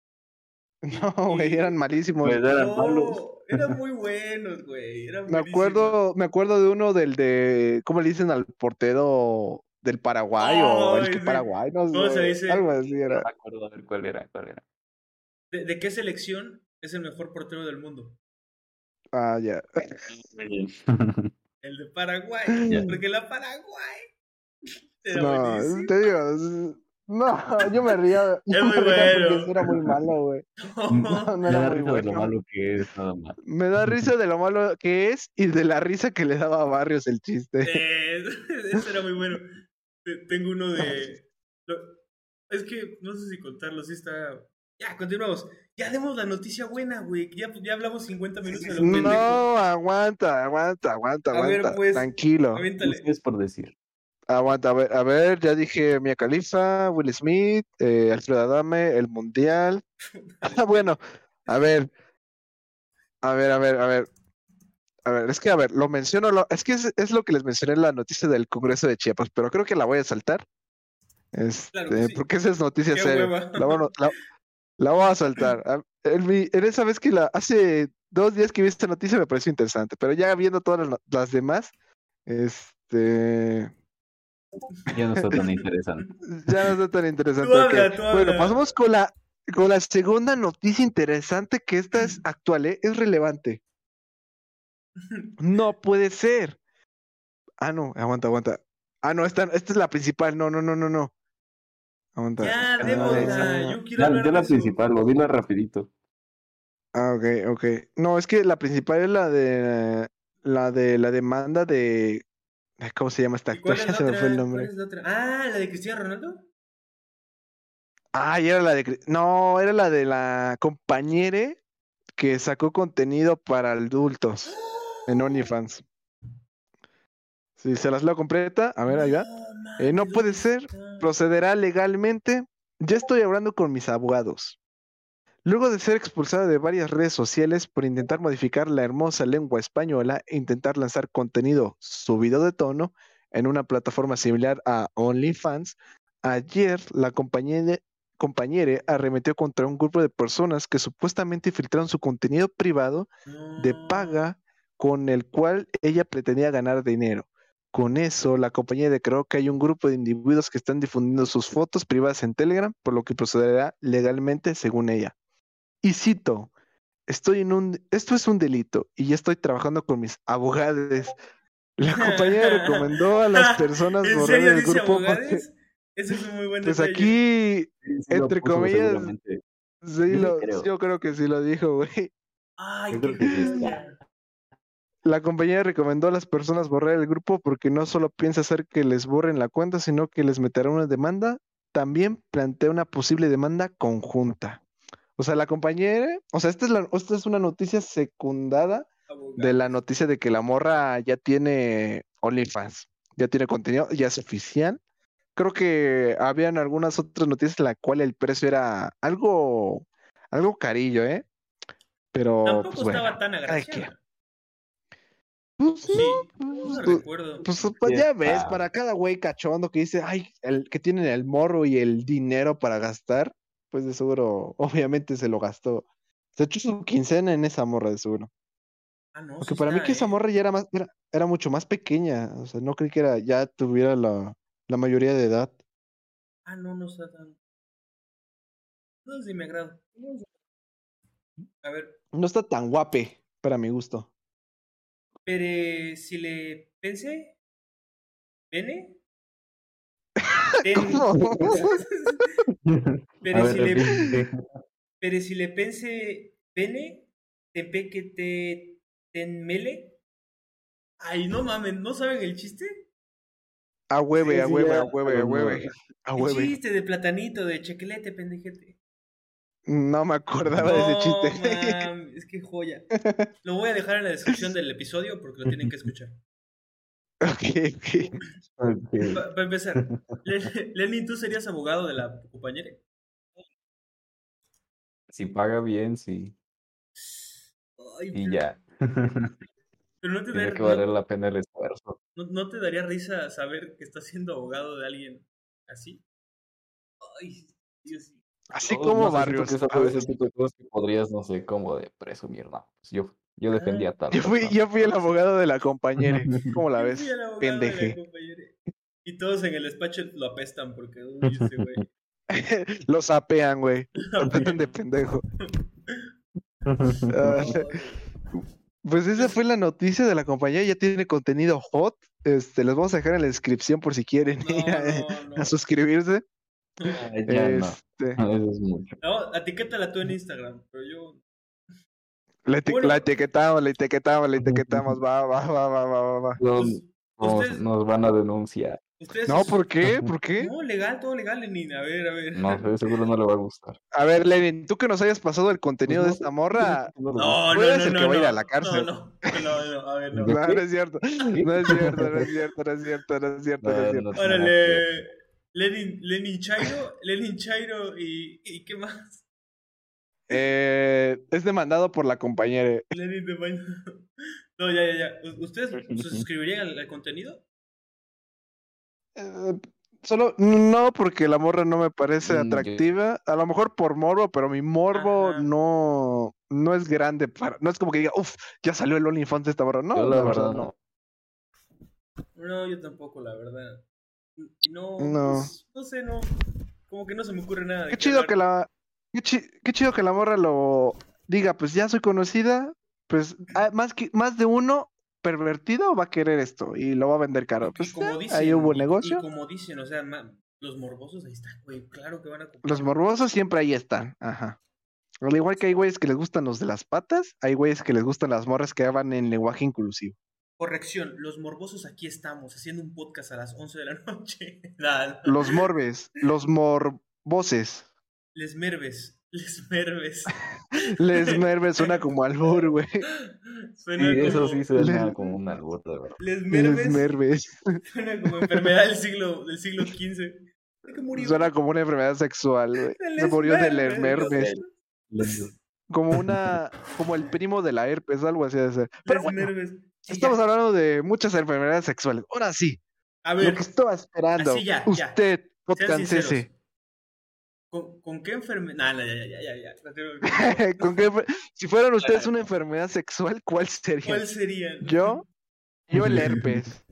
C: No, güey, eran malísimos.
A: Pues eran
B: no,
A: malos.
B: eran muy buenos, güey. Eran
C: Me acuerdo, me acuerdo de uno del de, ¿cómo le dicen al portero del Paraguay o el que. Paraguay? No
B: ¿Cómo se
C: sé,
B: dice?
C: algo así
A: No
C: era.
A: me acuerdo a ver cuál era, cuál era.
B: ¿De, de qué selección es el mejor portero del mundo?
C: Ah, ya.
B: El de Paraguay.
A: Ya.
B: Porque la Paraguay. Era
C: No,
B: buenísimo.
C: te digo, no, yo me ría. yo
B: Es
C: me
B: muy
C: porque
B: bueno.
C: eso era muy malo, güey. No, no
A: Me
C: era
A: da
C: muy
A: risa de lo malo que es, nada más.
C: Me da risa de lo malo que es y de la risa que le daba a Barrios el chiste.
B: Eh, ese era muy bueno. Te- Tengo uno de. Es que no sé si contarlo, sí está. Ya, continuamos. Ya demos la noticia buena, güey. Ya, ya hablamos 50 minutos de lo pendejo.
C: No, aguanta, aguanta, aguanta,
B: A ver,
C: aguanta.
B: pues,
C: Tranquilo.
B: Aviéntale.
A: ¿Qué es por decir?
C: Aguanta, a ver, a ver, ya dije Mia Khalifa, Will Smith, eh, Alfredo Adame, el Mundial. Ah, bueno, a ver, a ver, a ver, a ver. A ver, es que, a ver, lo menciono, lo- es que es, es lo que les mencioné en la noticia del Congreso de Chiapas, pero creo que la voy a saltar. Este,
B: Claro que sí.
C: porque esa es noticia
B: Qué
C: seria. la- la voy a saltar. En, esa vez que la, hace dos días que vi esta noticia me pareció interesante, pero ya viendo todas las, demás, este,
A: Ya no está tan interesante.
C: ya no está tan interesante.
B: Tú tú
C: Bueno, pasamos con la, con la segunda noticia interesante, que esta es actual, ¿eh? es relevante. No puede ser. Ah, no, aguanta, aguanta. Ah, no, esta, esta es la principal. No, no, no, no, no. Aguanta.
B: Ya,
C: Ah,
B: démosla.
C: esa-
B: Yo quiero
A: Ya,
B: hablar
A: ya
B: de
A: la
B: eso.
A: principal, lo dilo rapidito.
C: Ah, ok, ok. No, es que la principal es la de la de la demanda de ¿cómo se llama esta
B: ¿Y cuál
C: actor?
B: es
C: Ya
B: la
C: se me fue el nombre.
B: ¿Cuál es la otra? Ah, la de Cristiano Ronaldo.
C: Ah, y era la de no, era la de la compañere que sacó contenido para adultos en OnlyFans. Sí, se las leo completa. A ver, ahí va. Eh, no puede ser. Procederá legalmente Ya estoy hablando con mis abogados. Luego de ser expulsada de varias redes sociales por intentar modificar la hermosa lengua española e intentar lanzar contenido subido de tono en una plataforma similar a OnlyFans, ayer la compañera, compañera arremetió contra un grupo de personas que supuestamente filtraron su contenido privado de paga con el cual ella pretendía ganar dinero. Con eso, la compañía declaró que hay un grupo de individuos que están difundiendo sus fotos privadas en Telegram, por lo que procederá legalmente según ella. Y cito, estoy en un, esto es un delito y ya estoy trabajando con mis abogados. La compañía recomendó a las personas
B: ¿En
C: borrar
B: serio
C: el
B: dice
C: grupo porque?
B: Eso es un muy buen
C: pues
B: detalle.
C: aquí,
A: Sí, sí lo
C: entre
A: puso
C: comillas, sí lo-
A: creo.
C: yo creo que sí lo dijo, güey.
B: Ay,
A: Yo
B: qué
A: creo que sí está.
C: La compañía recomendó a las personas borrar el grupo porque no solo piensa hacer que les borren la cuenta, sino que les meterá una demanda. También plantea una posible demanda conjunta. O sea, la compañera, o sea, esta es, la, esta es una noticia secundada de la noticia de que la morra ya tiene OnlyFans, ya tiene contenido, ya es oficial. Creo que habían algunas otras noticias en la cual el precio era algo, algo carillo, ¿eh? Pero,
B: Tampoco
C: pues bueno,
B: estaba tan.
C: Pues
B: Sí,
C: no,
B: no
C: pues,
B: recuerdo.
C: pues, pues, ya ves, para cada güey cachondo que dice, ay, el que tienen el morro y el dinero para gastar, pues de seguro, obviamente se lo gastó. Se echó su quincena en esa morra de seguro.
B: Ah, no,
C: Porque
B: sí
C: para mí que esa
B: ¿eh?
C: morra ya era más, era, era mucho más pequeña. O sea, no creí que era, ya tuviera la, la mayoría de edad.
B: Ah, no, no está tan. No sé si me agrada. A ver,
C: No está tan guape para mi gusto.
B: Pero si le pensé. ¿Pene?
C: ¿Cómo?
B: Pero si
A: ver,
B: le-. Pero si le pensé pene, te pe que te ten mele. Ay, no mames, ¿no saben el chiste?
C: A hueve,
A: Sí,
C: a
A: sí,
C: hueve, a hueve, a hueve. A
B: El
C: hueve.
B: chiste de platanito, de chequelete, pendejete.
C: No me acordaba de ese
B: No,
C: chiste.
B: es que joya. Lo voy a dejar en la descripción del episodio porque lo tienen que escuchar.
C: Ok, ok.
A: Ok.
B: Para empezar, Le- Lenin, ¿tú serías abogado de la compañera?
A: Si paga bien, sí.
B: Ay,
A: Y
B: pero-
A: ya.
B: Pero no te,
A: Tiene
B: daría,
A: que valer la pena el esfuerzo.
B: no, no te daría risa saber que estás siendo abogado de alguien así. Ay, Dios mío.
C: Así
A: No,
C: como
A: no sé,
C: Barrios.
A: que
C: Ah,
A: ese tipo de cosas que podrías, no sé, como de presumir, no. Pues yo, yo defendía tal.
C: Yo fui, yo fui el abogado de la compañera. ¿Cómo la ves? Pendeje.
B: Y todos en el despacho lo apestan porque, uy, ese güey.
C: Lo sapean, güey. Lo tratan de pendejo. Ah, pues esa fue la noticia de la compañía. Ya tiene contenido hot. Este, les vamos a dejar en la descripción por si quieren
B: No,
C: ir a,
B: no, no.
C: a suscribirse.
A: Ay, ya no.
C: Este,
A: Eso es mucho.
B: No, etiquétala tú en Instagram, pero yo.
C: la, eti-
B: Bueno.
C: la etiquetamos, la etiquetamos, la etiquetamos. Va, va, va, va, va, va, va.
A: Nos,
B: Pues,
A: nos-
B: ustedes-
A: nos van a denunciar.
B: Ustedes
C: No, ¿por qué? ¿Por qué?
B: No, legal, todo legal, Lenin. A ver, a ver.
A: No seguro no le va a gustar.
C: A ver, Lenin, tú que nos hayas pasado el contenido
A: Pues
C: de
A: no
C: esta morra.
A: no
B: No, no,
C: eres
B: no,
C: el
B: no,
C: que va a ir
B: no.
C: a la cárcel.
B: No, no, no, no, a ver, no.
A: ¿De
C: No, no es cierto. No es cierto, no es cierto, no es cierto, no es cierto, no es
A: No,
C: cierto.
A: no.
B: Órale. Lenin, Lenin Chairo, Lenin Chairo y, y ¿qué más?
C: Eh, es demandado por la compañera.
B: Lenin de baño. No, ya, ya, ya. ¿U- ¿Ustedes se suscribirían al, al contenido?
C: Eh, solo no porque la morra no me parece
A: Mm,
C: atractiva. A lo mejor por morbo, pero mi morbo
B: Ajá.
C: no, no es grande para. No es como que diga, uff, ya salió el OnlyFans de esta morra. No,
A: Yo la
C: la
A: verdad
C: verdad
A: no.
B: No, yo tampoco, la verdad. No,
C: No.
B: pues, no sé, no. Como que no se me ocurre nada. de
C: Qué chido
B: hablar.
C: que la. Qué, chi- qué chido que la morra lo diga, pues ya soy conocida. Pues más, que, más de uno pervertido va a querer esto y lo va a vender caro. Pues
B: como
C: ya,
B: dicen,
C: ahí hubo
B: y-
C: negocio.
B: Y como dicen, o sea, ma- los morbosos ahí están, güey. Claro que van a comprar.
C: Los morbosos siempre ahí están. Ajá. Al igual que hay güeyes que les gustan los de las patas, hay güeyes que les gustan las morras que hablan en lenguaje inclusivo.
B: Corrección, los morbosos aquí estamos haciendo un podcast a las 11 de la noche.
C: Los morbes, los morboces.
B: Les merves, les merves.
C: Les merves suena como albur, güey.
B: Suena
A: Sí, eso
B: como-
A: sí suena como un albur, de verdad.
B: Les
C: Les
B: merves
C: merves.
B: suena como enfermedad del siglo, del siglo XV. ¿De qué murió?
C: Suena como una enfermedad sexual, güey. Se murió del
B: herpes.
C: Como una, como el primo de la herpes, algo así de ser. Pero
B: Les
C: bueno, estamos
B: ya.
C: hablando de muchas enfermedades sexuales. Ahora sí,
B: A
C: lo que estaba esperando.
B: así ya, ya.
C: Usted,
B: sean
C: podcastese.
B: sinceros. ¿Con, con qué enfermedad? Nah, ya, ya, ya, ya. Continúa.
C: ¿Con qué enfer- si fueran ustedes una enfermedad sexual, ¿cuál sería?
B: ¿Cuál sería?
C: Yo, yo el herpes.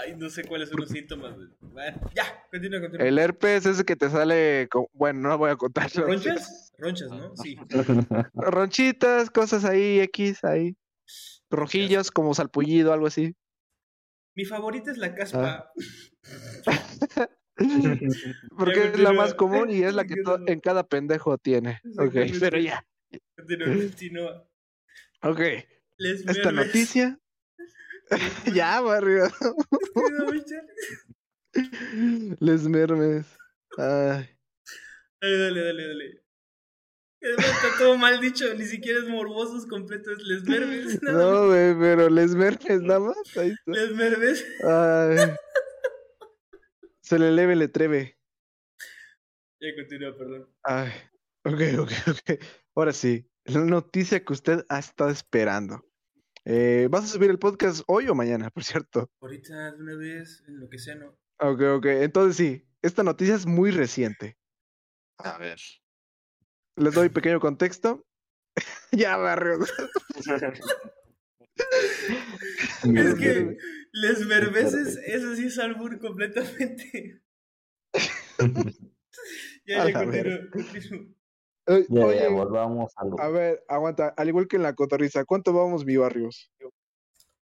B: Ay, no sé cuáles son los síntomas. Bueno, ya, continúa, continúa.
C: El herpes es el que te sale, con- bueno, no voy a contarlo.
B: ¿Ronchas? Ronchas, ¿no? Sí.
C: Ronchitas, cosas ahí, X, ahí. Rojillos, como salpullido, algo así.
B: Mi favorita es la
C: Ah.
B: caspa.
C: Porque
B: Ya
C: es la más común y es la que en cada pendejo tiene. Ok, pero ya.
B: Continúa, continúa.
C: Ok,
B: Les
C: esta noticia. ya, barrio. Les mermes. Ay.
B: Dale, dale, dale, dale. Está todo mal dicho, ni siquiera es morbosos completo, es les mermes. nada más.
C: No, güey, pero les mermes nada más. Ahí está.
B: Les mermes.
C: Ay. Se le leve, le treve.
B: Ya continúa, perdón.
C: Ay. Ok, ok, ok. Ahora sí, la noticia que usted ha estado esperando. Eh, ¿Vas a subir el podcast hoy o mañana, por cierto?
B: Ahorita de una vez, en lo que sea, no.
C: Ok, ok. Entonces sí, esta noticia es muy reciente.
A: A ver.
C: Les doy pequeño contexto. ya, barrio.
B: Es que les mermeses, eso sí es albur completamente. Ya, ya.
C: Eh,
A: Ya,
C: Oye,
A: ya, volvamos a lo.
C: a ver, aguanta. Al igual que en la cotorriza, ¿cuánto vamos, mi barrios?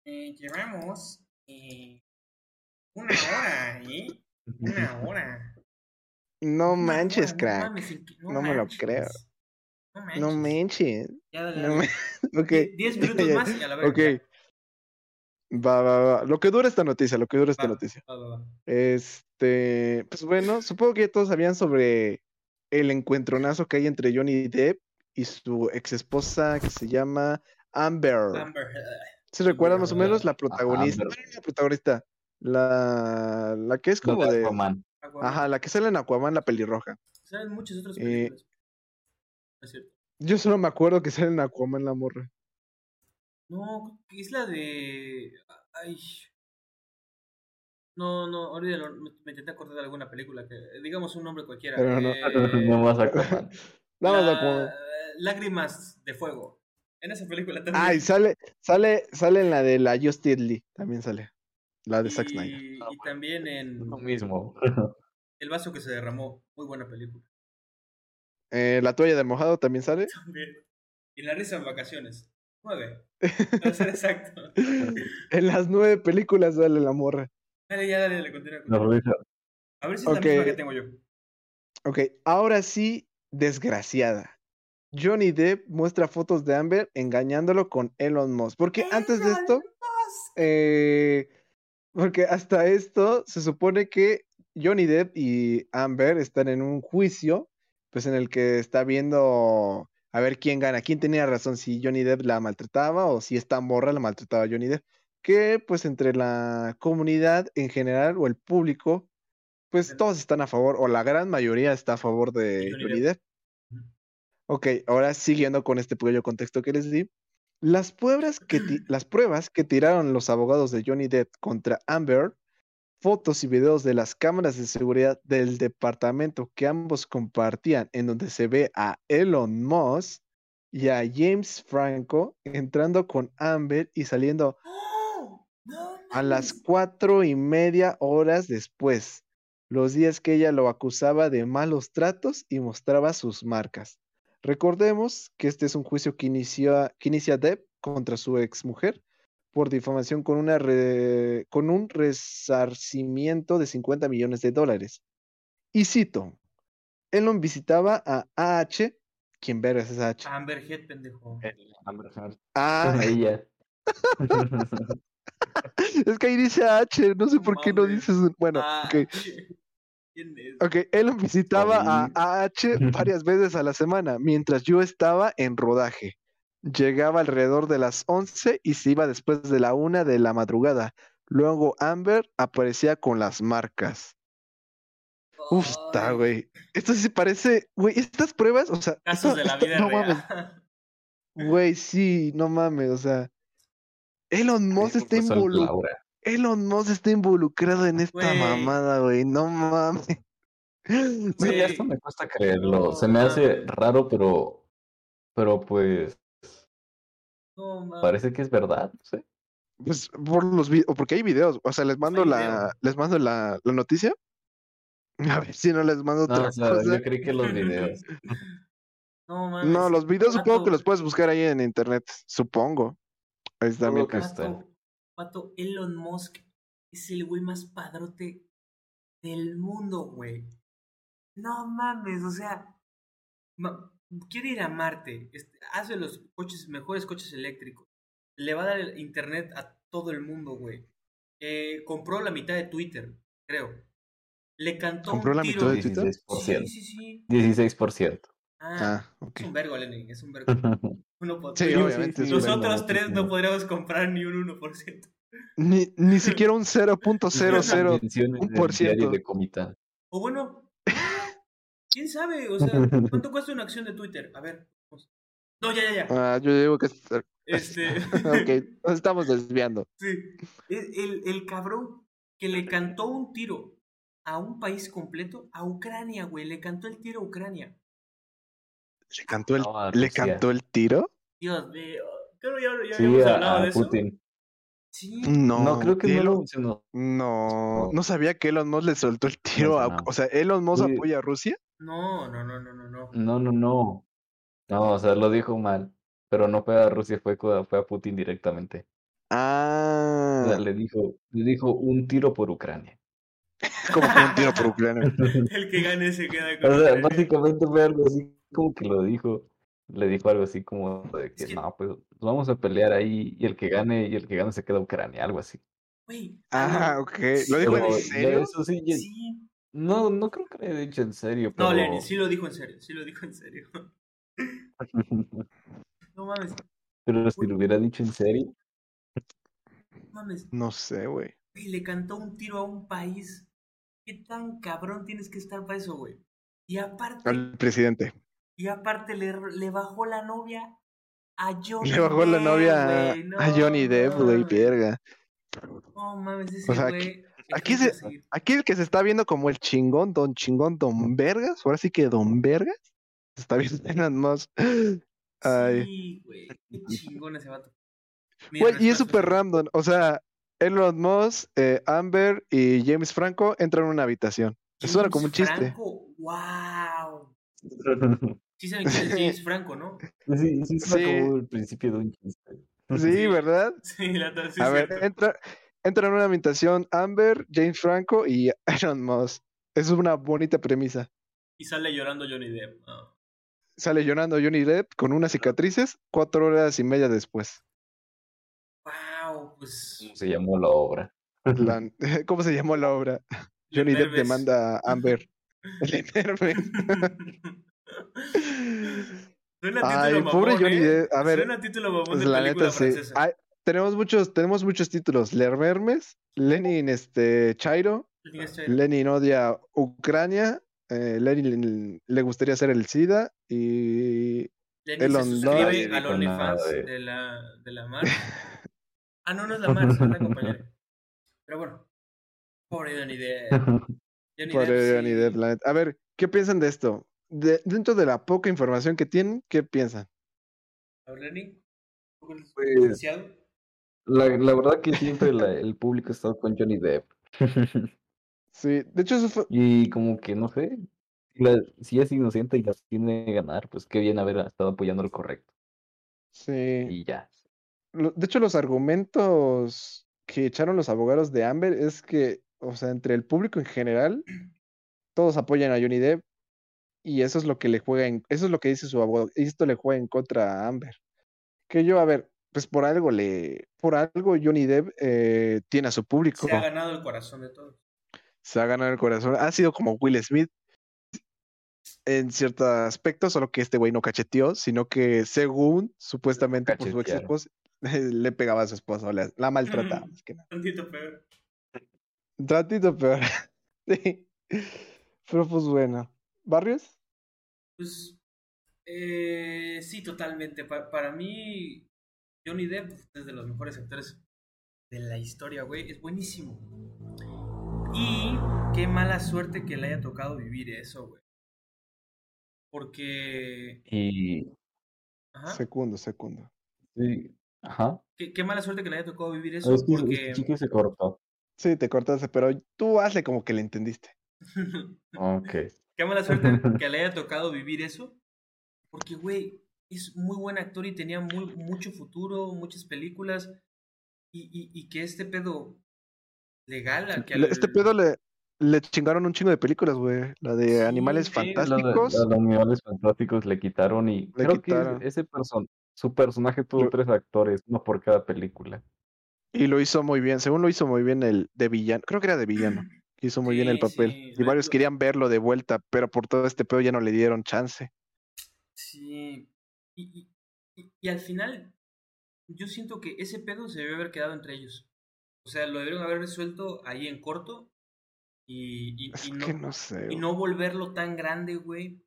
B: Eh, llevamos eh, una hora, ¿eh? Una hora.
C: No manches, crack.
B: mames,
C: No me lo creo.
B: No manches.
C: No manches.
B: Ya, dale,
C: No
B: dale.
C: me- Ok.
B: Die- Diez minutos más y a la verga.
C: Ok. Va, va, va. Lo que dura esta noticia, lo que dura esta
B: Va,
C: noticia.
B: va, va, va.
C: Este, pues bueno, supongo que ya todos sabían sobre el encuentronazo que hay entre Johnny Depp y su ex esposa que se llama Amber.
B: Amber.
C: ¿Se recuerdan más o menos? La protagonista.
A: Amber.
C: la protagonista. La, la que es como
A: de
C: de.
A: Aquaman.
B: Aquaman.
C: Ajá, la que sale en Aquaman, la pelirroja.
B: Salen muchas otras
C: Eh,
B: películas. Es cierto.
C: Yo solo me acuerdo que sale en Aquaman la morra.
B: No, es la de. Ay. No, no, olvídalo. Me, me intenté acordar de alguna película que. Digamos un nombre cualquiera.
C: Pero no.
B: eh,
A: No más Aquaman.
C: Aquaman.
B: Lágrimas de fuego. En esa película también.
C: Ah, y sale, sale, sale en la de la Justice Lee. También sale. La de Zack Snyder.
B: y, y también en
A: Lo mismo.
B: El vaso que se derramó. Muy buena película.
C: Eh, la toalla del mojado también sale.
B: También. Y la risa en vacaciones. Nueve. Para ser exacto.
C: En las nueve películas sale la morra.
B: Dale, ya, dale, dale, continúa.
A: La
B: continúa.
A: risa.
B: A ver si es la misma que tengo yo.
C: Ok, ahora sí, desgraciada. Johnny Depp muestra fotos de Amber engañándolo con Elon Musk. Porque antes de esto, eh, porque hasta esto se supone que Johnny Depp y Amber están en un juicio, pues en el que está viendo a ver quién gana, quién tenía razón, si Johnny Depp la maltrataba o si esta morra la maltrataba a Johnny Depp. Que pues entre la comunidad en general o el público, pues todos están a favor, o la gran mayoría está a favor de
B: De Johnny
C: Johnny
B: Depp.
C: Depp. Ok, ahora siguiendo con este pequeño contexto que les di. Las pruebas que, las pruebas que tiraron los abogados de Johnny Depp contra Amber, fotos y videos de las cámaras de seguridad del departamento que ambos compartían, en donde se ve a Elon Musk y a James Franco entrando con Amber y saliendo
B: ¡Oh! ¡No
C: a las cuatro y media horas después, los días que ella lo acusaba de malos tratos y mostraba sus marcas. Recordemos que este es un juicio que inicia, que inicia Depp contra su exmujer por difamación con, una re- con un resarcimiento de 50 millones de dólares. Y cito, Elon visitaba a AH, ¿quién verga es esa AH?
B: Amber Head, pendejo.
A: Amber Heard.
C: Ah,
A: Ella.
C: es que ahí dice AH, no sé por qué no dices, bueno,
B: Ah,
C: ok.
B: ¿Quién es?
C: Ok, él visitaba a. AH varias veces a la semana, mientras yo estaba en rodaje. Llegaba alrededor de las 11 y se iba después de la una de la madrugada. Luego Amber aparecía con las marcas. Uf, está, güey. Esto sí parece, güey, estas pruebas, o sea,
B: Casos
C: esto-
B: de la
C: esto-
B: vida
C: no
B: real.
C: mames, güey, sí, no mames, o sea, Elon Musk está
A: pues, Sol
C: involucrado. Elon Musk está involucrado en esta mamada, güey, no mames.
A: Sí, esto me cuesta creerlo.
B: No,
A: Se me hace raro, pero, pero pues
B: No, mames.
A: parece que es verdad. No sé.
C: Pues por los videos, porque hay videos, o sea, les mando
B: hay
C: la,
B: video.
C: les mando la, la noticia. A ver si no les mando
A: No,
C: otra
A: o sea,
C: cosa.
A: yo creí que los videos.
B: No, mames.
C: No, los videos supongo que los puedes buscar ahí en internet, supongo. Ahí está mi
A: Supongo
B: vato, Elon Musk es el güey más padrote del mundo, güey. No mames, o sea, ma- quiere ir a Marte, este, hace los coches, mejores coches eléctricos, le va a dar el internet a todo el mundo, güey. Eh, compró la mitad de Twitter, creo. Le cantó
C: ¿Compró
B: un
C: la
B: tiro.
C: mitad de Twitter?
B: Sí,
A: 16%.
B: sí, sí.
A: 16%.
B: Ah,
C: Ah,
B: es un vergo, Lenin, es un vergo. Uno por-
C: Sí,
B: Yo-
C: obviamente. es un
B: Los
C: vergo.
B: otros tres no podríamos comprar ni un 1%.
C: Ni, ni siquiera un 0.00.
A: Menciones
C: un
A: del
C: por
A: diario
C: ciento.
A: de Comitán.
B: O bueno, quién sabe, o sea, ¿cuánto cuesta una acción de Twitter? A ver. vamos. No, ya, ya, ya.
C: Ah, yo digo que. es-
B: Este,
C: ok, nos estamos desviando.
B: sí. El, el, el cabrón que le cantó un tiro a un país completo, a Ucrania, güey, le cantó el tiro a Ucrania.
C: ¿Le cantó el,
A: No,
C: ¿le cantó el tiro?
B: Dios mío. Creo ya, ya
A: Sí,
B: habíamos
A: a,
B: hablado
A: a
B: de eso.
A: Putin.
B: Sí.
C: No,
A: No, creo que no lo mencionó.
C: No, no sabía que Elon Musk le soltó el tiro a.
A: no.
C: O sea, Elon Musk
A: Sí.
C: apoya a Rusia.
B: No, no, no, no, no, no.
A: No, no, no. No, o sea, lo dijo mal. Pero no fue a Rusia, fue, fue a Putin directamente. O
C: Ah,
A: sea, le dijo, le dijo un tiro por Ucrania.
C: como que un tiro por Ucrania.
B: El que gane se queda con
A: O sea, básicamente fue algo así como que lo dijo. Le dijo algo así como de que
B: Es que-
A: no, pues vamos a pelear ahí y el que gane y el que gane se queda Ucrania, algo así.
C: Ah, ok. ¿Lo dijo en serio?
A: eso sí, ya-
B: Sí.
A: no, no creo que lo haya dicho en serio, pero...
B: No, Lenny, sí lo dijo en serio, sí lo dijo en serio. No mames,
A: pero si lo hubiera dicho en serio,
B: no mames.
C: No sé, güey.
B: Güey, le cantó un tiro a un país. ¿Qué tan cabrón tienes que estar para eso, güey? Y aparte,
C: Al presidente.
B: Y aparte le, le bajó la novia a Johnny
C: Le bajó la
B: Depp,
C: novia a,
B: güey, no
C: a Johnny Depp, güey,
B: mames.
C: verga.
B: No mames, ese
C: O sea,
B: güey.
C: aquí se-. Aquí el que se está viendo como el chingón, don chingón, don Vergas, ahora sí que don Vergas, se está viendo Elon Musk. Ay.
B: Sí, güey. Qué chingón ese vato.
C: Güey, y es súper random. O sea, Elon Musk, eh, Amber y James Franco entran en una habitación. Suena como un chiste.
B: Franco, wow. Sí saben quién es James Franco, ¿no?
A: sí, sí,
C: Sí.
A: como el principio de un chiste.
C: Sí, ¿verdad?
B: Sí, la verdad, sí
C: A ver, entra, entran en una habitación Amber, James Franco y Elon Musk. Es una bonita premisa.
B: Y sale llorando Johnny Depp. Ah.
C: Sale llorando Johnny Depp con unas cicatrices cuatro horas y media después.
B: Wow, pues.
A: ¿Cómo se llamó la obra?
C: La- ¿Cómo se llamó la obra? Johnny Depp demanda a Amber. Le Nerves.
B: Suena
C: Ay,
B: título
C: pobre
B: mamón,
C: Johnny
B: ¿eh?
C: Depp. A ver,
B: Suena título mamón
C: Pues
B: de
C: la
B: película
C: neta sí.
B: francesa.
C: Ay, tenemos muchos, tenemos muchos títulos. Lermermes, Lenin este Chairo, Lenin odia Ucrania, eh, Lenin le gustaría ser el SIDA y
B: Lenny
C: Elon
B: se suscribe
A: Nadie
B: al OnlyFans
A: de-
B: de la, de la Mar. Ah, no, no es la Mar, es otra compañera. Pero bueno, pobre Johnny Depp. Johnny
C: por
B: Depp,
C: Johnny
B: sí.
C: Depp, la neta. A ver, ¿qué piensan de esto? De- dentro de la poca información que tienen, ¿qué piensan?
B: A ver, Lenny, ¿tú eres
A: Pues-? La, la verdad que siempre la- el público ha estado con Johnny Depp.
C: Sí, de hecho eso fue,
A: Y como que no sé, si, la- si es inocente y las tiene que ganar, pues qué bien haber estado apoyando lo correcto.
C: sí.
A: Y ya.
C: De hecho, los argumentos que echaron los abogados de Amber es que, o sea, entre el público en general, todos apoyan a Johnny Depp y eso es lo que le juega en, eso es lo que dice su abogado, y esto le juega en contra a Amber. Que yo, a ver, pues por algo le, por algo Johnny Depp eh, tiene a su público,
B: Se ha ganado el corazón de todos.
C: se ha ganado el corazón, ha sido como Will Smith en cierto aspecto, solo que este güey no cacheteó, sino que según supuestamente por su ex esposa, le pegaba a su esposa, o la, la maltrataba.
B: Ujú.
C: más que nada.
B: Tantito peor.
C: Un Tantito peor. sí. Pero pues bueno. ¿Barrios?
B: Pues eh, sí, totalmente. Pa- para mí, Johnny Depp es de los mejores actores de la historia, güey. Es buenísimo. Y qué mala suerte que le haya tocado vivir eso, güey. Porque...
A: Y
B: Ajá.
C: Segundo, segundo.
A: sí, ajá.
B: Qué, qué mala suerte que le haya tocado vivir eso.
A: Es que
B: porque...
A: este chico se cortó.
C: Sí, te cortaste, pero tú hazle como que le entendiste.
A: Ok.
B: Qué mala suerte que le haya tocado vivir eso. Porque, güey, es muy buen actor y tenía muy, mucho futuro, muchas películas. Y, y, y que este pedo legal. al que al-
C: Este pedo le, le chingaron un chingo de películas, güey. La de
B: Sí,
C: Animales
B: sí,
A: Los de-
C: Fantásticos.
A: animales fantásticos le quitaron y
C: Le
A: creo
C: quitaron.
A: que ese person su personaje tuvo tres actores, uno por cada película.
C: Y lo hizo muy bien. Según lo hizo muy bien el de villano. Creo que era de villano. Hizo muy bien el papel.
B: sí,
C: Y varios querían verlo de vuelta, pero por todo este pedo ya no le dieron chance.
B: Sí. Y, y, al final, yo siento que ese pedo se debe haber quedado entre ellos. O sea, lo debieron haber resuelto ahí en corto. Y, y,
C: Es
B: y no,
C: que no sé.
B: y no volverlo tan grande, güey.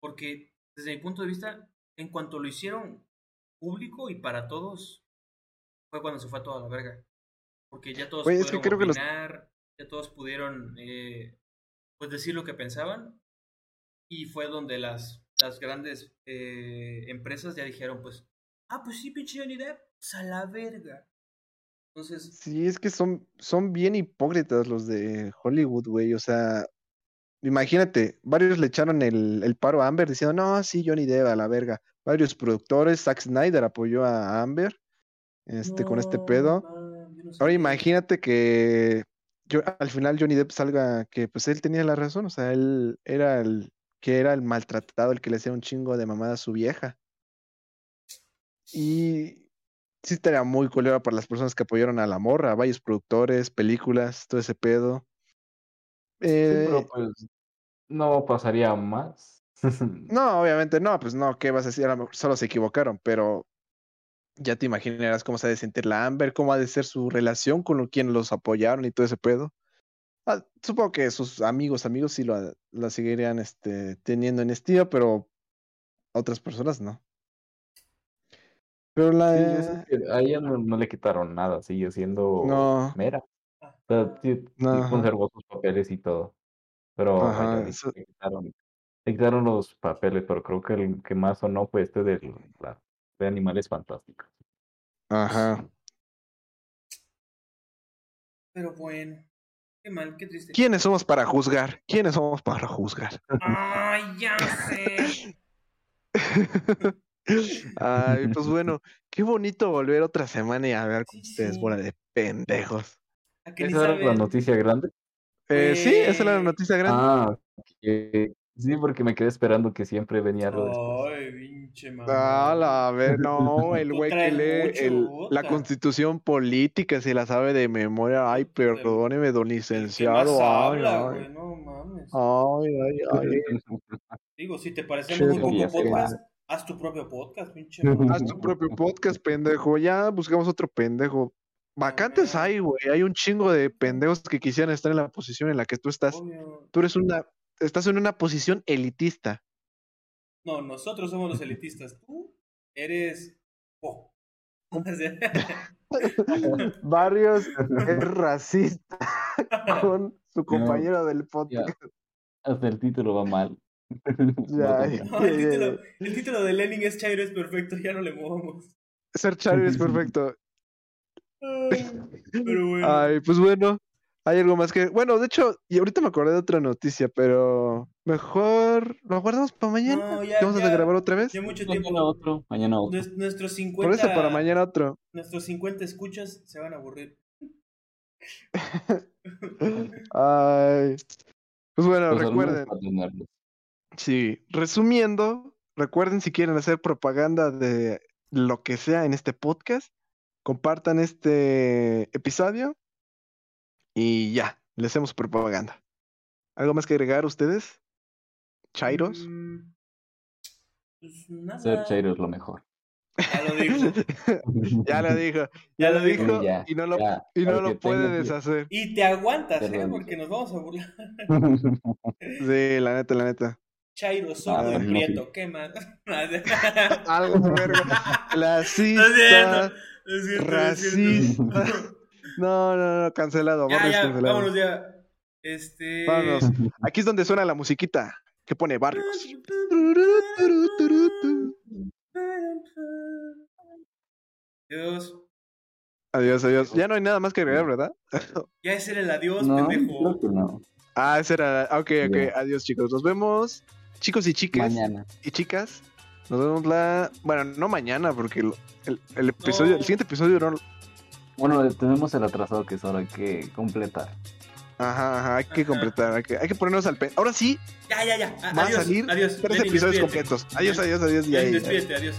B: Porque desde mi punto de vista, en cuanto lo hicieron público y para todos, fue cuando se fue a toda la verga. Porque ya todos
C: Güey, es que
B: pudieron
C: creo que los-
B: ya todos pudieron eh, pues decir lo que pensaban. Y fue donde las, las grandes eh, empresas ya dijeron, pues, ah, pues sí, pinche Johnny Depp, pues a la verga. Entonces,
C: Sí, es que son, son bien hipócritas los de Hollywood, güey. O sea, imagínate, varios le echaron el, el paro a Amber diciendo, no, sí, Johnny Depp a la verga. Varios productores, Zack Snyder apoyó a Amber este, con este
B: no,
C: pedo.
B: yo no
C: Ahora imagínate que yo, al final Johnny Depp salga que pues él tenía la razón, o sea, él era el que era el maltratado, el que le hacía un chingo de mamada a su vieja. Y sí estaría muy culero para las personas que apoyaron a la morra, varios productores, películas, todo ese pedo.
A: Sí,
C: Eh,
A: pero pues no pasaría más.
C: no, obviamente no, pues no, ¿qué vas a decir? A lo mejor solo se equivocaron, pero ya te imaginarás cómo se ha de sentir la Amber, cómo ha de ser su relación con quien los apoyaron y todo ese pedo. Ah, supongo que sus amigos, amigos sí lo, la seguirían este, teniendo en estima, pero otras personas no. Pero la...
A: Sí, que a ella no, no le quitaron nada, sigue siendo
C: No.
A: mera. O sea, sí,
C: Ajá.
A: conservó sus papeles y todo. Pero
C: Ajá, eso-
A: le quitaron, le quitaron los papeles, pero creo que el que más sonó fue este de, la- de Animales Fantásticos.
C: Ajá.
B: Pero bueno, qué mal, qué triste.
C: ¿Quiénes somos para juzgar? ¿Quiénes somos para juzgar?
B: Ay, ya sé.
C: Ay, pues bueno, qué bonito volver otra semana y hablar con
B: Sí,
C: ustedes,
B: sí.
C: bola de pendejos.
A: ¿Esa era la noticia grande?
C: Eh, sí, esa era la
B: Güey.
C: noticia grande.
A: Ah, que- sí, porque me quedé esperando que siempre venía algo después.
B: Ay, pinche mamá.
C: Ah, la ver, no, el güey que lee el- la constitución política se la sabe de memoria. Ay, perdóneme, don
B: El que más
C: licenciado. Ay,
B: habla,
C: ay,
B: güey, no mames.
C: ay, ay, ay.
B: Digo, si te parecemos
A: ya
B: poco podcast, haz tu propio podcast, pinche
C: Haz
B: mamá.
C: tu propio podcast, pendejo. Ya buscamos otro pendejo. Vacantes hay, güey. Hay un chingo de pendejos que quisieran estar en la posición en la que tú estás.
B: Obvio.
C: Tú eres una, estás en una posición elitista.
B: No, nosotros somos los elitistas. Tú eres. Oh.
C: Barrios es racista con su compañero del podcast.
A: Hasta el título va mal.
C: Ya,
A: No,
B: el, título, el título de Lenin es Chairo es perfecto, ya no le movamos.
C: Ser Chario es perfecto.
B: Ay, Pero bueno.
C: Ay, pues bueno, hay algo más que. Bueno, de hecho, y ahorita me acordé de otra noticia, pero mejor lo guardamos para mañana.
B: No, ya,
C: Vamos a grabar otra vez.
B: Ya mucho
A: Mañana
B: tiempo.
A: otro, mañana otro.
B: Nues- Nuestros
C: Por
B: 50,
C: eso para mañana otro.
B: nuestros 50 escuchas se van a aburrir.
C: Ay. Pues bueno,
A: Pues
C: recuerden, sí, resumiendo, recuerden si quieren hacer propaganda de lo que sea en este podcast, compartan este episodio y ya, le hacemos propaganda. ¿Algo más que agregar ustedes? Chairos.
B: Mm, Pues nada.
A: Ser chairo es lo mejor.
B: Ya lo dijo.
C: Ya lo dijo.
B: Ya
C: lo
B: dijo.
A: Ya,
C: y no lo,
A: ya,
C: y no lo puede deshacer.
B: Y te aguantas, ¿eh? Porque nos vamos a burlar.
C: Sí, la neta, la neta.
B: Chairo, sordo
A: Ah, no,
B: prieto. ¿Qué más?
C: Algo verga. Clasista.
B: no no.
C: Racista. No, no, no, cancelado.
B: Ya,
C: Barrios
B: ya,
C: cancelado.
B: vámonos ya. Este.
C: Vámonos. Aquí es donde suena la musiquita que pone Barrios.
B: Dios.
C: Adiós, adiós. Ya no hay nada más que agregar, ¿verdad?
B: Ya ese era el adiós,
A: No,
B: pendejo.
A: creo que no.
C: Ah, ese era. Ok, ok. Adiós, chicos. Nos vemos. Chicos y chicas.
A: Mañana.
C: Y chicas. Nos vemos la. Bueno, no mañana, porque el, el- el episodio,
B: No.
C: el siguiente episodio no.
A: Bueno, tenemos el atrasado que solo hay que completar.
C: Ajá, ajá, hay que completar, hay que, hay que ponernos al pen. Ahora sí,
B: Ya, ya, ya. A-
C: va
B: adiós,
C: a salir
B: adiós.
C: tres
B: Lenny,
C: episodios
B: despídete.
C: completos. Adiós, adiós, adiós. y
B: Lenny,
C: ahí-
B: despídete, adiós.